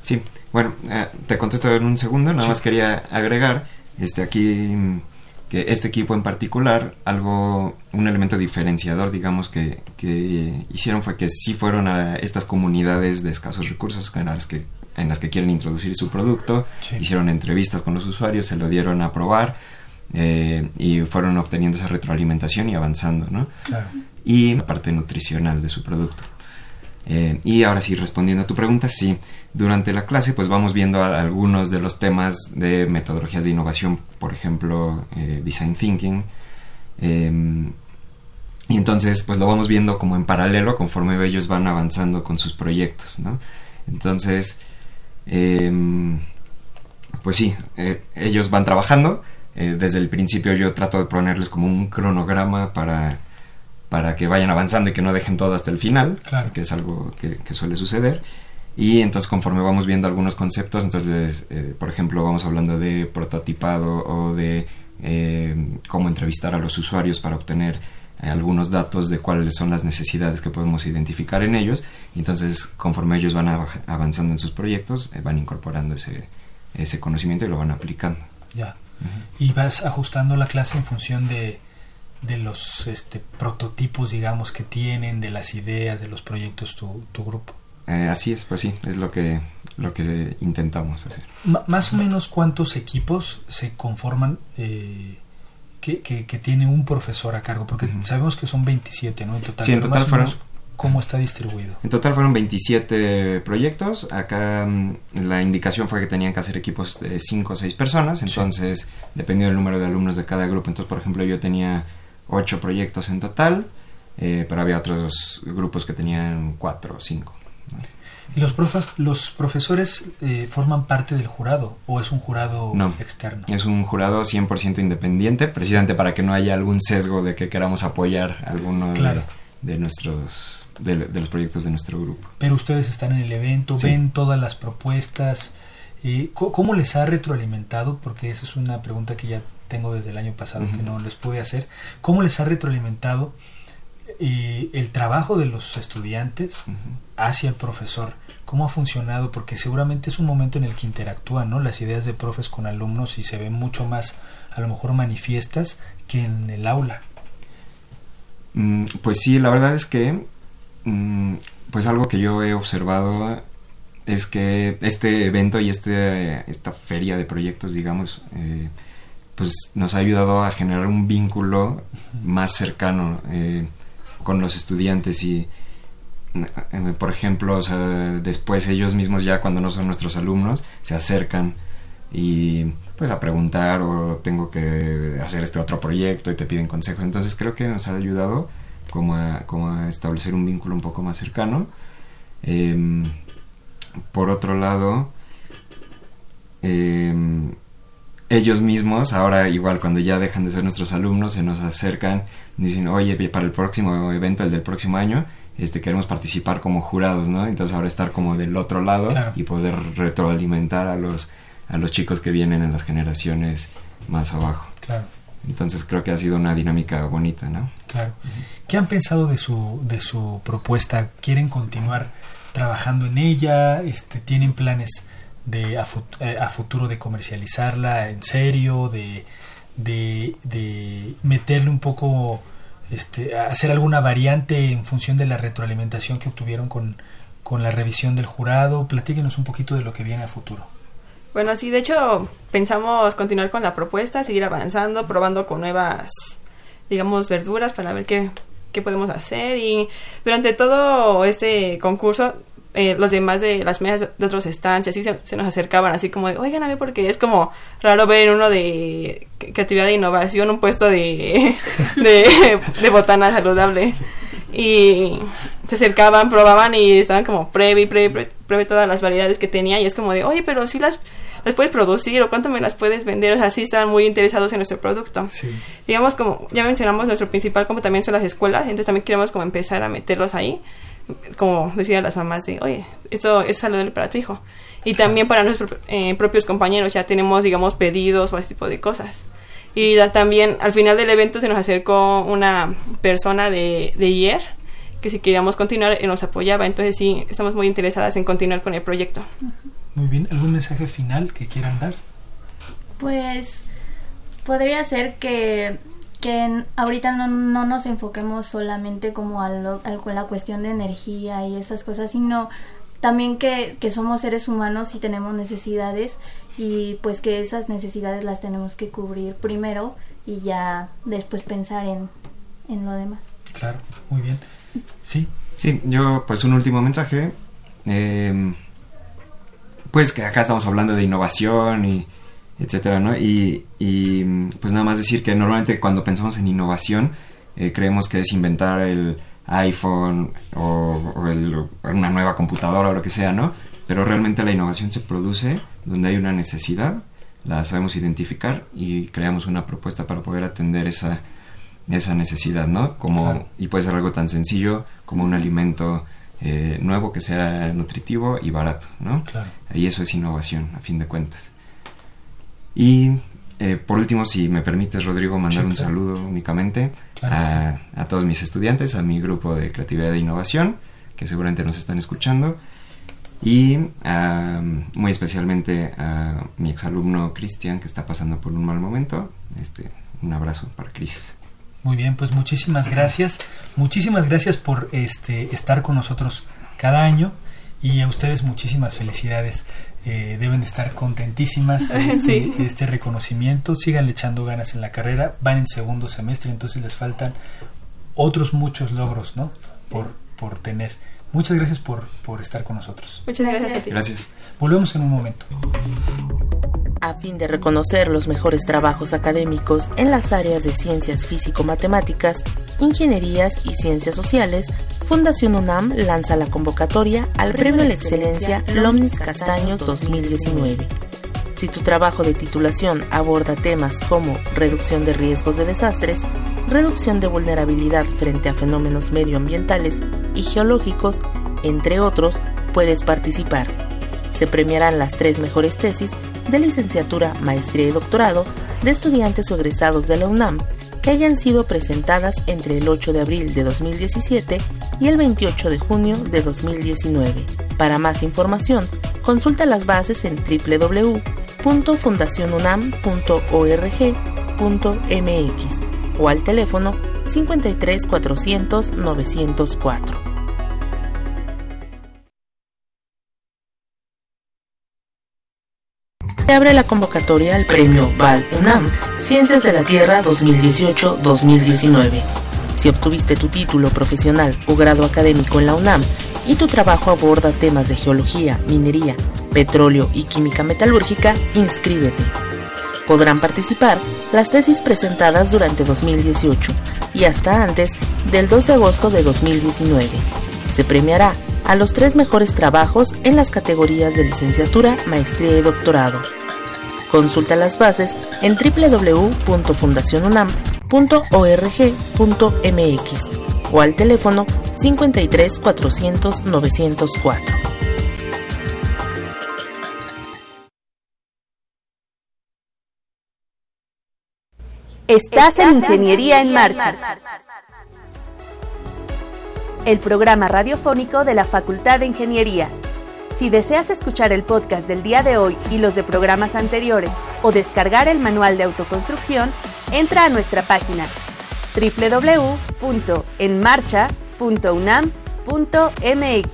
Sí, bueno, eh, te contesto en un segundo, nada Sí. más quería agregar este aquí mm, que este equipo en particular, algo, un elemento diferenciador, digamos, que, que hicieron fue que sí fueron a estas comunidades de escasos recursos en las que, en las que quieren introducir su producto, Sí. hicieron entrevistas con los usuarios, se lo dieron a probar eh, y fueron obteniendo esa retroalimentación y avanzando, ¿no? Claro. y la parte nutricional de su producto. Eh, y ahora sí, respondiendo a tu pregunta, sí, durante la clase pues vamos viendo algunos de los temas de metodologías de innovación, por ejemplo, eh, design thinking. eh, y entonces pues lo vamos viendo como en paralelo conforme ellos van avanzando con sus proyectos, ¿no? Entonces, em, pues sí, eh, ellos van trabajando. desde el principio yo trato de ponerles como un cronograma para, para que vayan avanzando y que no dejen todo hasta el final, Claro. que es algo que, que suele suceder. Y entonces conforme vamos viendo algunos conceptos, entonces, eh, por ejemplo, vamos hablando de prototipado o de eh, cómo entrevistar a los usuarios para obtener eh, algunos datos de cuáles son las necesidades que podemos identificar en ellos. Y entonces, conforme ellos van av- avanzando en sus proyectos, van incorporando ese, ese conocimiento y lo van aplicando. Ya. Y vas ajustando la clase en función de, de los este, prototipos, digamos, que tienen, de las ideas, de los proyectos tu, tu grupo. Eh, así es, pues sí, es lo que, lo que intentamos hacer. Más o menos cuántos equipos se conforman eh, que, que, que tiene un profesor a cargo, porque sabemos que son 27, ¿no? En total. Sí, en total fueron- ¿Cómo está distribuido? En total fueron 27 proyectos. Acá mm, la indicación fue que tenían que hacer equipos de 5 o 6 personas. Entonces, dependiendo del número de alumnos de cada grupo. Entonces, por ejemplo, yo tenía 8 proyectos en total. eh, pero había otros grupos que tenían 4 o 5. ¿Y los, profes, los profesores eh, forman parte del jurado o es un jurado No. externo? Es un jurado 100% independiente, precisamente para que no haya algún sesgo de que queramos apoyar alguno de- Claro. de, nuestros de, de los proyectos de nuestro grupo. Pero ustedes están en el evento, Sí. ven todas las propuestas. eh, ¿co- ¿Cómo les ha retroalimentado? Porque esa es una pregunta que ya tengo desde el año pasado que no les pude hacer. ¿Cómo les ha retroalimentado eh, el trabajo de los estudiantes hacia el profesor? ¿Cómo ha funcionado? Porque seguramente es un momento en el que interactúan ¿no? las ideas de profes con alumnos y se ven mucho más, a lo mejor, manifiestas que en el aula. Mm, Pues sí, la verdad es que, mm, pues algo que yo he observado es que este evento y este, esta feria de proyectos, digamos, eh, pues nos ha ayudado a generar un vínculo más cercano eh, con los estudiantes y, eh, por ejemplo, o sea, después ellos mismos ya cuando no son nuestros alumnos se acercan y pues a preguntar o tengo que hacer este otro proyecto y te piden consejos. Entonces creo que nos ha ayudado como a, como a establecer un vínculo un poco más cercano. Em, por otro lado, em, ellos mismos, ahora igual cuando ya dejan de ser nuestros alumnos, se nos acercan dicen, oye, para el próximo evento, el del próximo año, este queremos participar como jurados, ¿no? Entonces ahora estar como del otro lado Claro. y poder retroalimentar a los, a los chicos que vienen en las generaciones más abajo. Claro. Entonces creo que ha sido una dinámica bonita, ¿no? Claro. ¿Qué han pensado de su, de su propuesta? ¿Quieren continuar trabajando en ella? Este, ¿Tienen planes de a, eh, a, futuro de comercializarla en serio, de, de, de meterle un poco, este, hacer alguna variante en función de la retroalimentación que obtuvieron con, con la revisión del jurado. Platíquenos un poquito de lo que viene a futuro. Bueno, sí, de hecho pensamos continuar con la propuesta, seguir avanzando, probando con nuevas, digamos, verduras para ver qué, qué podemos hacer. Y durante todo este concurso eh, los demás de las mesas de otros estancias así se, nos acercaban así como de, oigan a ver porque es como raro ver en uno de creatividad e innovación un puesto [laughs] de, de, botana saludable. Y se acercaban, probaban y estaban como pruebe pruebe, pruebe todas las variedades que tenía y es como de, oye, pero si las las puedes producir o cuánto me las puedes vender. O sea, sí están muy interesados en nuestro producto. Digamos, como ya mencionamos, nuestro principal como también son las escuelas, entonces también queremos como empezar a meterlos ahí como decía las mamás de, oye, esto es saludable para tu hijo. Y también para nuestros eh, propios compañeros ya tenemos, digamos, pedidos o ese tipo de cosas. Y también al final del evento se nos acercó una persona de, de IER que si queríamos continuar nos apoyaba. Entonces sí, estamos muy interesadas en continuar con el proyecto. Muy bien, ¿algún mensaje final que quieran dar? Pues podría ser que que ahorita no, no, nos enfoquemos solamente como a, la cuestión de energía y esas cosas, sino también que, que, somos seres humanos y tenemos necesidades y pues que esas necesidades las tenemos que cubrir primero y ya después pensar en, en lo demás. Claro, muy bien. Sí. Sí, yo pues un último mensaje. Eh, pues que acá estamos hablando de innovación y etcétera, ¿no? Y, pues nada más decir que normalmente cuando pensamos en innovación eh, creemos que es inventar el iPhone o, una nueva computadora o lo que sea, ¿no? Pero realmente la innovación se produce donde hay una necesidad, la sabemos identificar y creamos una propuesta para poder atender esa, esa necesidad, ¿no? Como, Y puede ser algo tan sencillo como un alimento eh, nuevo que sea nutritivo y barato, ¿no? Claro. Y eso es innovación, a fin de cuentas. Y eh, por último, si me permites, Rodrigo, mandar un saludo únicamente a, todos mis estudiantes, a mi grupo de creatividad e innovación, que seguramente nos están escuchando, y muy especialmente a mi exalumno Cristian, que está pasando por un mal momento. Este, un abrazo para Cris. Muy bien, pues muchísimas gracias. Muchísimas gracias por este, estar con nosotros cada año y a ustedes muchísimas felicidades. Eh, deben estar contentísimas de [laughs] este, este, reconocimiento. Sigan echando ganas en la carrera. Van en segundo semestre, entonces les faltan otros muchos logros, ¿no? Por, por tener. Muchas gracias por, por estar con nosotros. Muchas gracias Gracias. Volvemos en un momento. A fin de reconocer los mejores trabajos académicos en las áreas de ciencias físico-matemáticas, ingenierías y ciencias sociales, Fundación UNAM lanza la convocatoria al Premio a la Excelencia Lomnis Castaños 2019. Si tu trabajo de titulación aborda temas como reducción de riesgos de desastres, reducción de vulnerabilidad frente a fenómenos medioambientales y geológicos, entre otros, puedes participar. Se premiarán las tres mejores tesis de licenciatura, maestría y doctorado de estudiantes o egresados de la UNAM que hayan sido presentadas entre el 8 de abril de 2017 y el 28 de junio de 2019. Para más información, consulta las bases en www.fundacionunam.org.mx o al teléfono 53 400 904. Se abre la convocatoria al premio Val UNAM Ciencias de la Tierra 2018-2019. Si obtuviste tu título profesional o grado académico en la UNAM y tu trabajo aborda temas de geología, minería, petróleo y química metalúrgica, inscríbete. Podrán participar las tesis presentadas durante 2018 y hasta antes del 2 de agosto de 2019. Se premiará a los tres mejores trabajos en las categorías de licenciatura, maestría y doctorado. Consulta las bases en www.fundacionunam.org.mx o al teléfono 53 400 904. Estás en Ingeniería en Marcha, el programa radiofónico de la Facultad de Ingeniería Si deseas escuchar el podcast del día de hoy y los de programas anteriores o descargar el manual de autoconstrucción, entra a nuestra página www.enmarcha.unam.mx.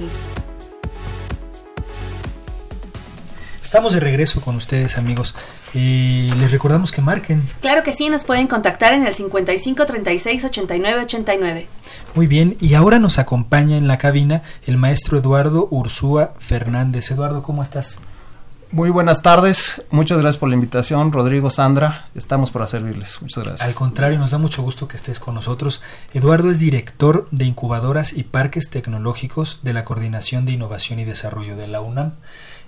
Estamos de regreso con ustedes amigos. y les recordamos que marquen. Claro que sí, nos pueden contactar en el 55 36 89 89. Muy bien, y ahora nos acompaña en la cabina el maestro Eduardo Ursúa Fernández. Eduardo, ¿cómo estás? Muy buenas tardes, muchas gracias por la invitación, Rodrigo, Sandra, estamos para servirles, muchas gracias. Al contrario, nos da mucho gusto que estés con nosotros. Eduardo es director de incubadoras y parques tecnológicos de la Coordinación de Innovación y Desarrollo de la UNAM.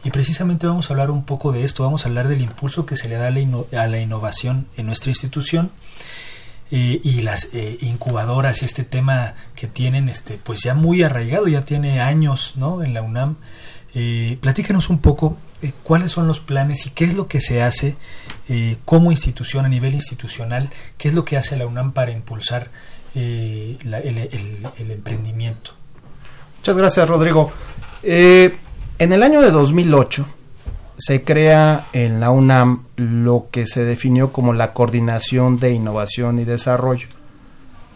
Y precisamente vamos a hablar un poco de esto, vamos a hablar del impulso que se le da a la, innovación en nuestra institución eh, y las eh, incubadoras este tema que tienen este pues ya muy arraigado, ya tiene años ¿no? en la UNAM. Eh, platícanos un poco eh, cuáles son los planes y qué es lo que se hace como institución, a nivel institucional, qué es lo que hace la UNAM para impulsar el, el, emprendimiento. Muchas gracias, Rodrigo. En el año de 2008 se crea en la UNAM lo que se definió como la Coordinación de Innovación y Desarrollo,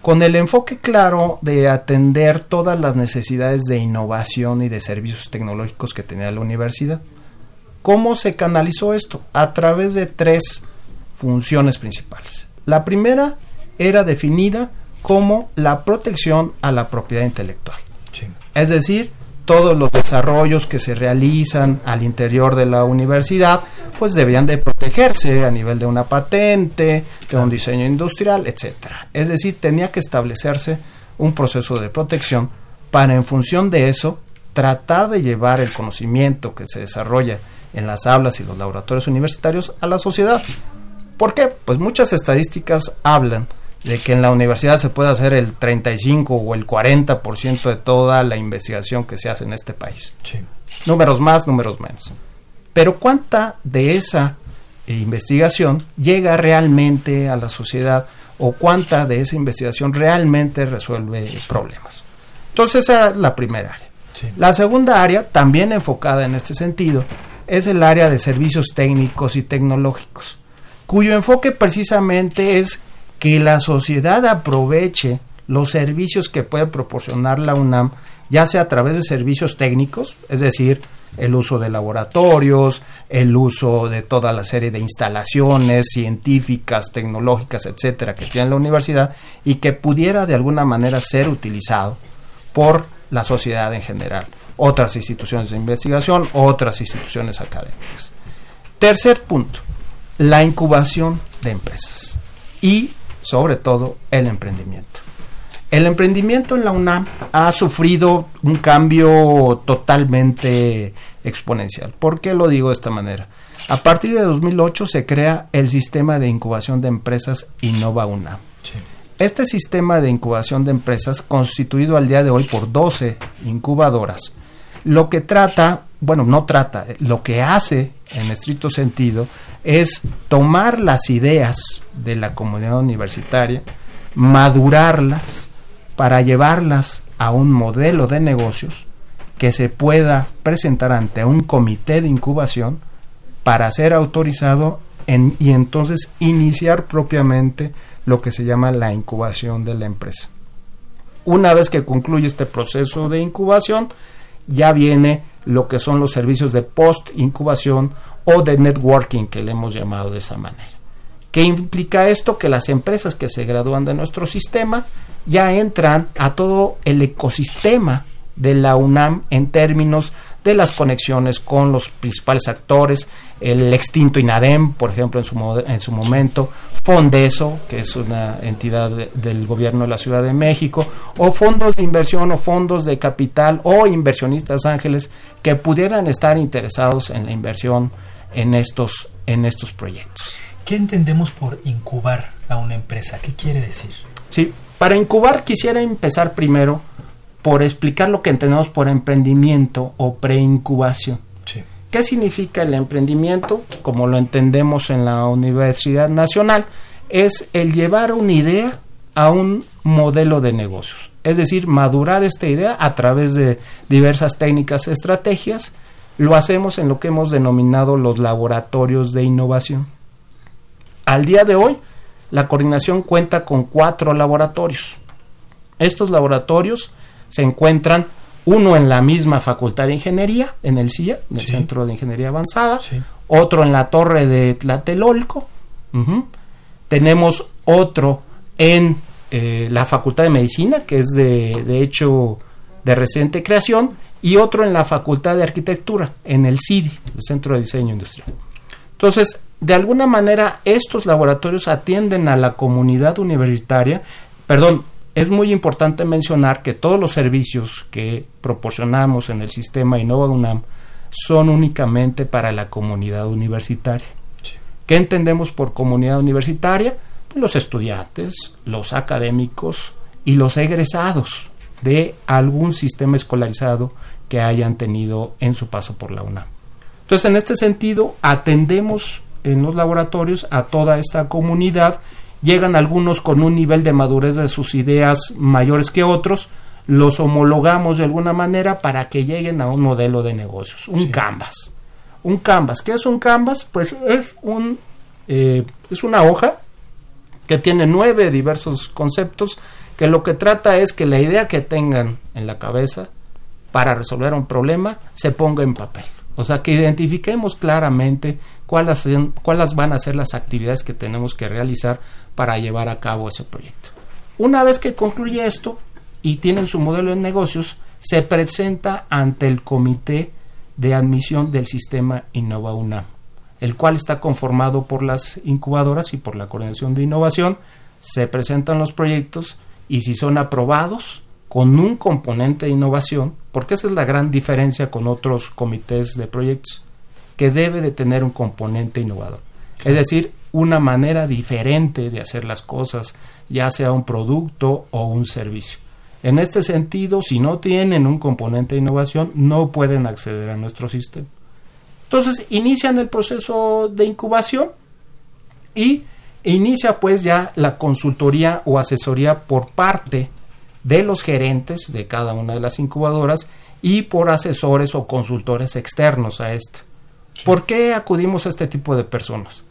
con el enfoque claro de atender todas las necesidades de innovación y de servicios tecnológicos que tenía la universidad. ¿Cómo se canalizó esto? A través de tres funciones principales. La primera era definida como la protección a la propiedad intelectual. Es decir, todos los desarrollos que se realizan al interior de la universidad, pues debían de protegerse a nivel de una patente, de un diseño industrial, etcétera. Es decir, tenía que establecerse un proceso de protección para en función de eso tratar de llevar el conocimiento que se desarrolla en las aulas y los laboratorios universitarios a la sociedad. ¿Por qué? Pues muchas estadísticas hablan de que en la universidad se puede hacer el 35 o el 40% de toda la investigación que se hace en este país. Números más, números menos. Pero ¿cuánta de esa investigación llega realmente a la sociedad o cuánta de esa investigación realmente resuelve problemas? Entonces esa es la primera área. La segunda área, también enfocada en este sentido, es el área de servicios técnicos y tecnológicos, cuyo enfoque precisamente es que la sociedad aproveche los servicios que puede proporcionar la UNAM, ya sea a través de servicios técnicos, es decir, el uso de laboratorios, el uso de toda la serie de instalaciones científicas, tecnológicas, etcétera, que tiene la universidad y que pudiera de alguna manera ser utilizado por la sociedad en general, otras instituciones de investigación, otras instituciones académicas. Tercer punto, la incubación de empresas y sobre todo el emprendimiento. El emprendimiento en la UNAM ha sufrido un cambio totalmente exponencial. ¿Por qué lo digo de esta manera? A partir de 2008 se crea el sistema de incubación de empresas Innova UNAM. Este sistema de incubación de empresas, constituido al día de hoy por 12 incubadoras, lo que trata, bueno, no trata, lo que hace en estricto sentido es tomar las ideas de la comunidad universitaria, madurarlas para llevarlas a un modelo de negocios que se pueda presentar ante un comité de incubación para ser autorizado y entonces iniciar propiamente lo que se llama la incubación de la empresa. Una vez que concluye este proceso de incubación, ya viene lo que son los servicios de post incubación o de networking que le hemos llamado de esa manera. ¿Qué implica esto? Que las empresas que se gradúan de nuestro sistema ya entran a todo el ecosistema de la UNAM en términos de las conexiones con los principales actores, el extinto INADEM, por ejemplo, en su, en su momento, Fondeso, que es una entidad del gobierno de la Ciudad de México, o fondos de inversión o fondos de capital o inversionistas ángeles que pudieran estar interesados en la inversión en estos, en estos proyectos. ¿Qué entendemos por incubar a una empresa? ¿Qué quiere decir? Sí, para incubar quisiera empezar primero por explicar lo que entendemos por emprendimiento o preincubación. Sí. ¿Qué significa el emprendimiento? Como lo entendemos en la Universidad Nacional, es el llevar una idea a un modelo de negocios. Es decir, madurar esta idea a través de diversas técnicas, estrategias lo hacemos en lo que hemos denominado los laboratorios de innovación. Al día de hoy, la coordinación cuenta con cuatro laboratorios. Estos laboratorios se encuentran uno en la misma Facultad de Ingeniería, en el CIA, en el Centro de Ingeniería Avanzada, otro en la Torre de Tlatelolco, tenemos otro en eh, la Facultad de Medicina, que es de, de hecho de reciente creación, y otro en la Facultad de Arquitectura, en el CIDI, el Centro de Diseño Industrial. Entonces, de alguna manera, estos laboratorios atienden a la comunidad universitaria. Perdón, es muy importante mencionar que todos los servicios que proporcionamos en el sistema Innova UNAM son únicamente para la comunidad universitaria. ¿Qué entendemos por comunidad universitaria? Los estudiantes, los académicos y los egresados de algún sistema escolarizado que hayan tenido en su paso por la UNAM. Entonces, en este sentido, atendemos en los laboratorios a toda esta comunidad. Llegan algunos con un nivel de madurez de sus ideas mayores que otros, los homologamos de alguna manera para que lleguen a un modelo de negocios, un canvas. Un canvas, ¿qué es un canvas? Pues es un eh, es una hoja que tiene nueve diversos conceptos que lo que trata es que la idea que tengan en la cabeza para resolver un problema se ponga en papel. O sea, que identifiquemos claramente cuáles, cuáles van a ser las actividades que tenemos que realizar para llevar a cabo ese proyecto. Una vez que concluye esto y tienen su modelo de negocios, se presenta ante el comité de admisión del sistema Innova UNAM, el cual está conformado por las incubadoras y por la coordinación de innovación. Se presentan los proyectos y si son aprobados con un componente de innovación, porque esa es la gran diferencia con otros comités de proyectos, que debe de tener un componente innovador. Es decir, una manera diferente de hacer las cosas, ya sea un producto o un servicio. En este sentido, si no tienen un componente de innovación, no pueden acceder a nuestro sistema. Entonces, inician el proceso de incubación y inicia pues ya la consultoría o asesoría por parte de los gerentes de cada una de las incubadoras y por asesores o consultores externos a esta. ¿Por qué acudimos a este tipo de personas?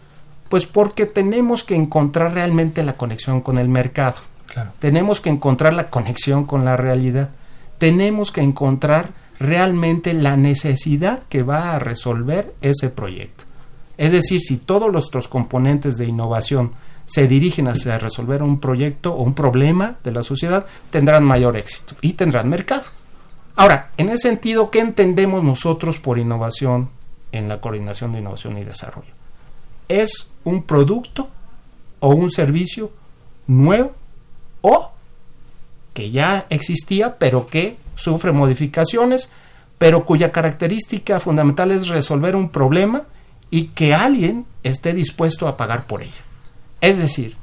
Pues porque tenemos que encontrar realmente la conexión con el mercado. Tenemos que encontrar la conexión con la realidad. Tenemos que encontrar realmente la necesidad que va a resolver ese proyecto. Es decir, si todos nuestros componentes de innovación se dirigen hacia resolver un proyecto o un problema de la sociedad, tendrán mayor éxito y tendrán mercado. Ahora, en ese sentido, ¿qué entendemos nosotros por innovación en la coordinación de innovación y desarrollo? ¿Es un producto o un servicio nuevo o que ya existía pero que sufre modificaciones, pero cuya característica fundamental es resolver un problema y que alguien esté dispuesto a pagar por ella. Es decir,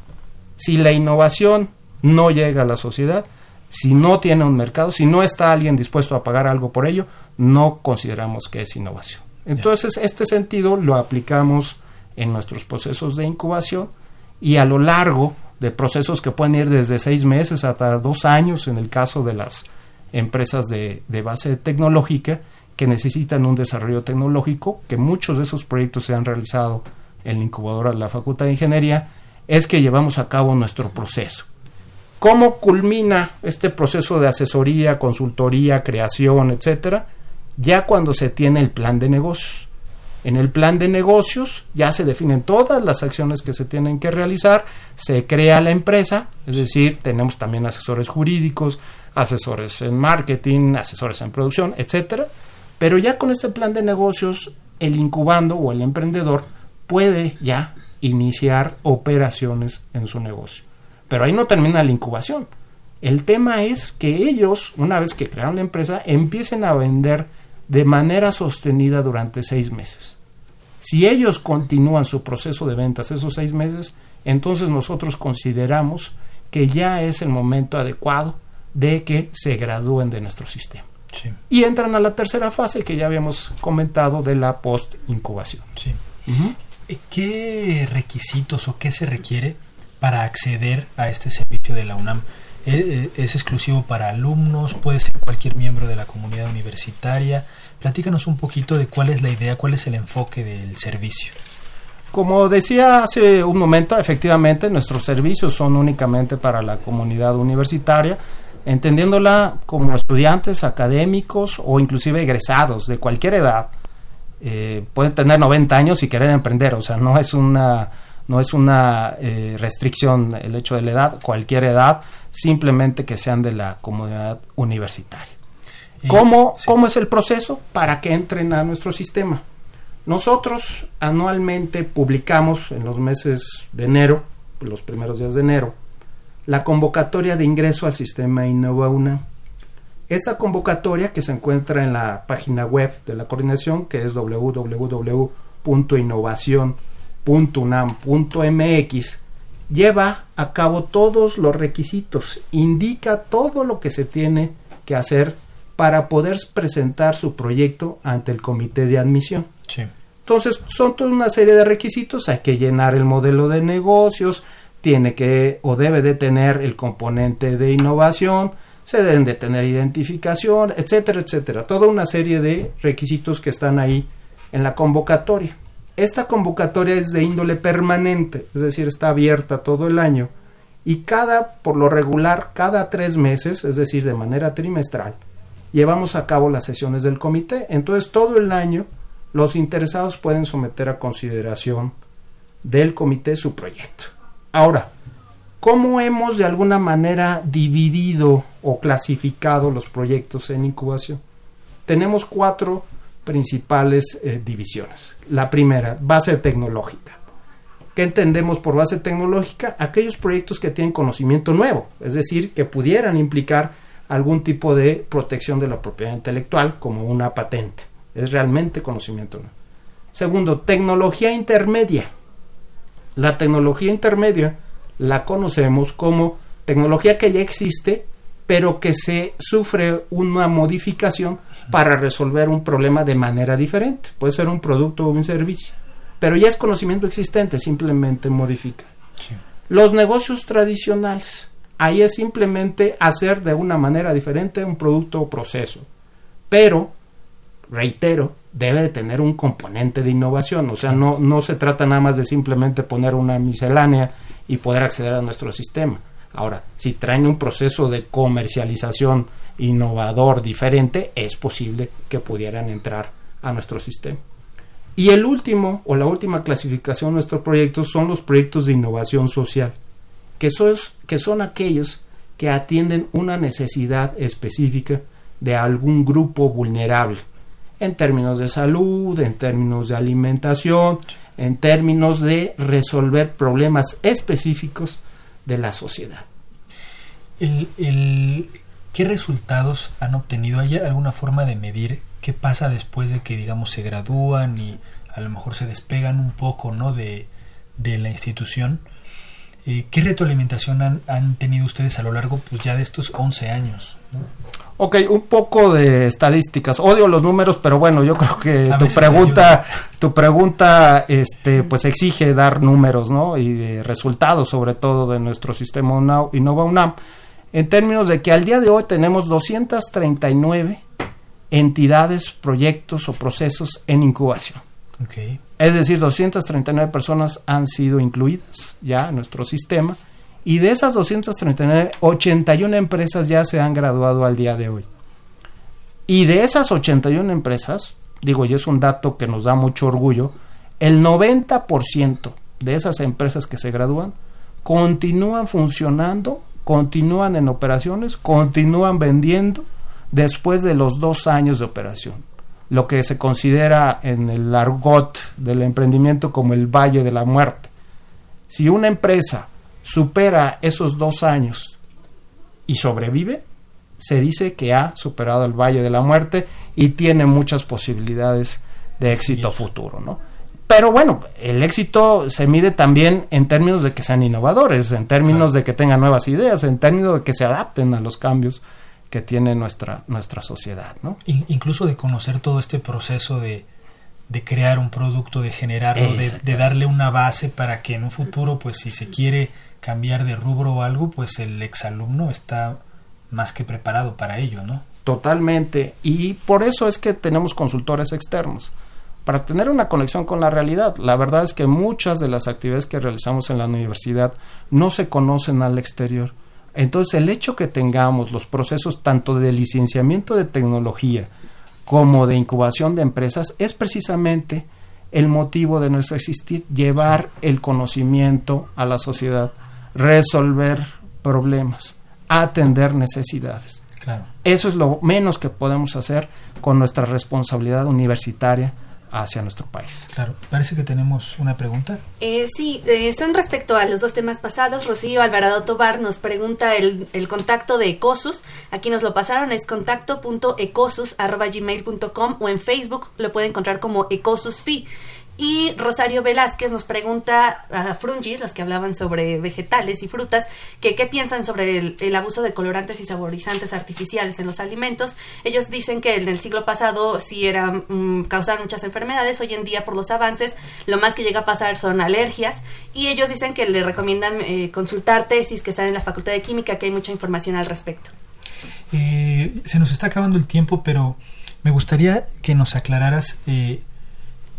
si la innovación no llega a la sociedad, si no tiene un mercado, si no está alguien dispuesto a pagar algo por ello, no consideramos que es innovación. Entonces, este sentido lo aplicamos en nuestros procesos de incubación y a lo largo de procesos que pueden ir desde seis meses hasta dos años en el caso de las empresas de, base tecnológica, que necesitan un desarrollo tecnológico, que muchos de esos proyectos se han realizado en la incubadora de la Facultad de Ingeniería, es que llevamos a cabo nuestro proceso. ¿Cómo culmina este proceso de asesoría, consultoría, creación, etcétera? Ya cuando se tiene el plan de negocios. En el plan de negocios ya se definen todas las acciones que se tienen que realizar, se crea la empresa, es decir, tenemos también asesores jurídicos, asesores en marketing, asesores en producción, etcétera pero ya con este plan de negocios, el incubando o el emprendedor puede ya iniciar operaciones en su negocio. Pero ahí no termina la incubación. El tema es que ellos, una vez que crearon la empresa, empiecen a vender de manera sostenida durante seis meses. Si ellos continúan su proceso de ventas esos seis meses, entonces nosotros consideramos que ya es el momento adecuado de que se gradúen de nuestro sistema. Y entran a la tercera fase que ya habíamos comentado de la post-incubación. ¿Qué requisitos o qué se requiere para acceder a este servicio de la UNAM? ¿E, e, ¿Es exclusivo para alumnos? ¿Puede ser cualquier miembro de la comunidad universitaria? Platícanos un poquito de cuál es la idea, cuál es el enfoque del servicio. Como decía hace un momento, efectivamente nuestros servicios son únicamente para la comunidad universitaria, entendiéndola como estudiantes académicos o inclusive egresados de cualquier edad. Eh, pueden tener 90 años y querer emprender, o sea, no es una, no es una eh, restricción el hecho de la edad, cualquier edad, simplemente que sean de la comunidad universitaria. ¿Cómo, ¿Cómo es el proceso para que entren a nuestro sistema? Nosotros anualmente publicamos en los meses de enero, los primeros días de enero, la convocatoria de ingreso al sistema InnovaUNAM. Esta convocatoria que se encuentra en la página web de la coordinación, que es www.innovación.unam.mx, lleva a cabo todos los requisitos, indica todo lo que se tiene que hacer para poder presentar su proyecto ante el comité de admisión. Entonces, son toda una serie de requisitos, hay que llenar el modelo de negocios, tiene que o debe de tener el componente de innovación, se deben de tener identificación, etcétera, etcétera. Toda una serie de requisitos que están ahí en la convocatoria. Esta convocatoria es de índole permanente, es decir, está abierta todo el año y cada, por lo regular, cada tres meses, es decir, de manera trimestral, llevamos a cabo las sesiones del comité. Entonces, todo el año los interesados pueden someter a consideración del comité su proyecto. Ahora, ¿cómo hemos de alguna manera dividido o clasificado los proyectos en incubación? Tenemos cuatro principales eh, divisiones. La primera, base tecnológica. ¿Qué entendemos por base tecnológica? Aquellos proyectos que tienen conocimiento nuevo, es decir, que pudieran implicar algún tipo de protección de la propiedad intelectual, como una patente. Es realmente conocimiento nuevo. Segundo, tecnología intermedia. La tecnología intermedia la conocemos como tecnología que ya existe, pero que se sufre una modificación para resolver un problema de manera diferente. Puede ser un producto o un servicio, pero ya es conocimiento existente, simplemente modifica. Los negocios tradicionales Ahí es simplemente hacer de una manera diferente un producto o proceso. Pero, reitero, debe de tener un componente de innovación. O sea, no, no se trata nada más de simplemente poner una miscelánea y poder acceder a nuestro sistema. Ahora, si traen un proceso de comercialización innovador diferente, es posible que pudieran entrar a nuestro sistema. Y el último o la última clasificación de nuestros proyectos son los proyectos de innovación social que, son aquellos que atienden una necesidad específica de algún grupo vulnerable, en términos de salud, en términos de alimentación, en términos de resolver problemas específicos de la sociedad. ¿Qué resultados han obtenido? ¿Hay alguna forma de medir qué pasa después de que, digamos, se gradúan y a lo mejor se despegan un poco ¿no? de, de la institución? Eh, ¿Qué retroalimentación han, han, tenido ustedes a lo largo pues, ya de estos 11 años? Ok, un poco de estadísticas. Odio los números, pero bueno, yo creo que tu pregunta, tu pregunta, este, pues exige dar números, ¿no? Y resultados, sobre todo, de nuestro sistema Innova UNAM. En términos de que al día de hoy tenemos 239 entidades, proyectos o procesos en incubación. Es decir, 239 personas han sido incluidas ya en nuestro sistema y de esas 239, 81 empresas ya se han graduado al día de hoy. Y de esas 81 empresas, digo, y es un dato que nos da mucho orgullo, el 90% de esas empresas que se gradúan continúan funcionando, continúan en operaciones, continúan vendiendo después de los dos años de operación lo que se considera en el argot del emprendimiento como el valle de la muerte. Si una empresa supera esos dos años y sobrevive, se dice que ha superado el valle de la muerte y tiene muchas posibilidades de éxito futuro, ¿no? Pero bueno, el éxito se mide también en términos de que sean innovadores, en términos de que tengan nuevas ideas, en términos de que se adapten a los cambios que tiene nuestra, nuestra sociedad. ¿no? Incluso de conocer todo este proceso de, de crear un producto, de generarlo, de, darle una base para que en un futuro, pues si se quiere cambiar de rubro o algo, pues el exalumno está más que preparado para ello, ¿no? Totalmente. Y por eso es que tenemos consultores externos. Para tener una conexión con la realidad. La verdad es que muchas de las actividades que realizamos en la universidad no se conocen al exterior. Entonces el hecho que tengamos los procesos tanto de licenciamiento de tecnología como de incubación de empresas es precisamente el motivo de nuestro existir, llevar el conocimiento a la sociedad, resolver problemas, atender necesidades. Eso es lo menos que podemos hacer con nuestra responsabilidad universitaria hacia nuestro país. Claro, parece que tenemos una pregunta. Eh, sí, eh, son respecto a los dos temas pasados. Rocío Alvarado Tobar nos pregunta el, el contacto de Ecosus. Aquí nos lo pasaron, es contacto.ecosus.gmail.com o en Facebook lo puede encontrar como Ecosusfi. Y Rosario Velázquez nos pregunta a Frungis, las que hablaban sobre vegetales y frutas, que qué piensan sobre el, abuso de colorantes y saborizantes artificiales en los alimentos. Ellos dicen que en el siglo pasado sí era mm, causar muchas enfermedades, hoy en día por los avances lo más que llega a pasar son alergias y ellos dicen que le recomiendan eh, consultar tesis que están en la Facultad de Química, que hay mucha información al respecto. Eh, se nos está acabando el tiempo, pero me gustaría que nos aclararas... Eh,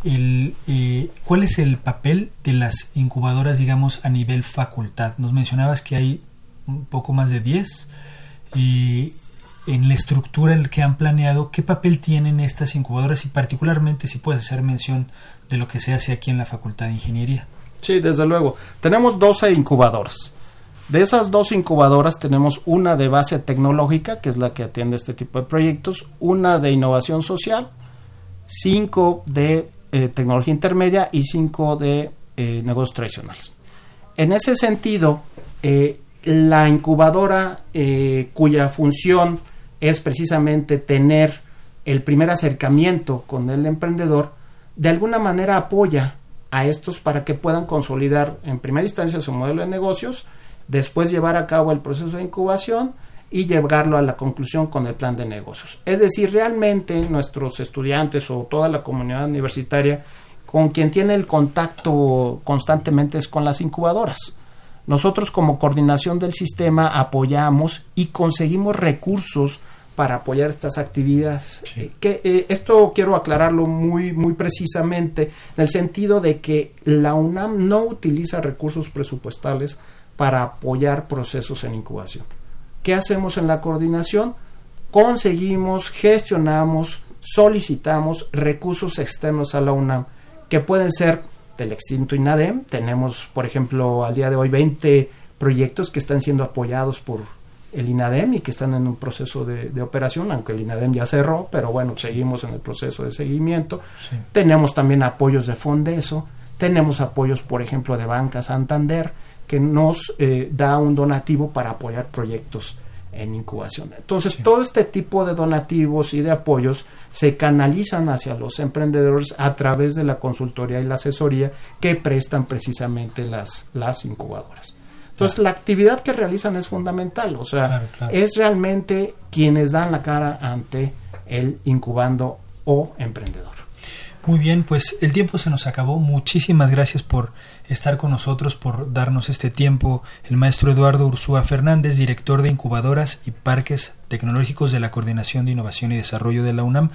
eh, ¿cuál es el papel de las incubadoras, digamos, a nivel facultad? Nos mencionabas que hay un poco más de 10 y en la estructura en la que han planeado, ¿qué papel tienen estas incubadoras y particularmente si puedes hacer mención de lo que se hace aquí en la Facultad de Ingeniería? Sí, desde luego. Tenemos 12 incubadoras. De esas dos incubadoras tenemos una de base tecnológica, que es la que atiende este tipo de proyectos, una de innovación social, cinco de eh, tecnología intermedia y cinco de eh, negocios tradicionales. En ese sentido, eh, la incubadora cuya función es precisamente tener el primer acercamiento con el emprendedor, de alguna manera apoya a estos para que puedan consolidar en primera instancia su modelo de negocios, después llevar a cabo el proceso de incubación y llevarlo a la conclusión con el plan de negocios. Es decir, realmente nuestros estudiantes o toda la comunidad universitaria con quien tiene el contacto constantemente es con las incubadoras. Nosotros como coordinación del sistema apoyamos y conseguimos recursos para apoyar estas actividades. Que, eh, esto quiero aclararlo muy, muy precisamente en el sentido de que la UNAM no utiliza recursos presupuestales para apoyar procesos en incubación. ¿Qué hacemos en la coordinación? Conseguimos, gestionamos, solicitamos recursos externos a la UNAM, que pueden ser del extinto INADEM. Tenemos, por ejemplo, al día de hoy 20 proyectos que están siendo apoyados por el INADEM y que están en un proceso de, operación, aunque el INADEM ya cerró, pero bueno, seguimos en el proceso de seguimiento. Tenemos también apoyos de Fondeso, tenemos apoyos, por ejemplo, de Banca Santander, que nos eh, da un donativo para apoyar proyectos en incubación. Entonces, todo este tipo de donativos y de apoyos se canalizan hacia los emprendedores a través de la consultoría y la asesoría que prestan precisamente las, las incubadoras. Entonces, la actividad que realizan es fundamental, o sea, es realmente quienes dan la cara ante el incubando o emprendedor. Muy bien, pues el tiempo se nos acabó. Muchísimas gracias por estar con nosotros, por darnos este tiempo. El maestro Eduardo Ursúa Fernández, director de incubadoras y parques tecnológicos de la Coordinación de Innovación y Desarrollo de la UNAM.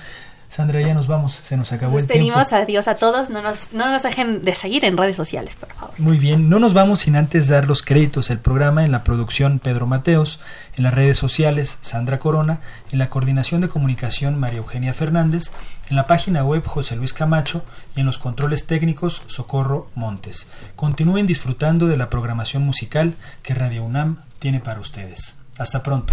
Sandra, ya nos vamos, se nos acabó el tiempo. Pedimos adiós a todos, no nos, no nos dejen de seguir en redes sociales, por favor. Muy bien, no nos vamos sin antes dar los créditos. El programa en la producción Pedro Mateos, en las redes sociales Sandra Corona, en la coordinación de comunicación María Eugenia Fernández, en la página web José Luis Camacho y en los controles técnicos Socorro Montes. Continúen disfrutando de la programación musical que Radio UNAM tiene para ustedes. Hasta pronto.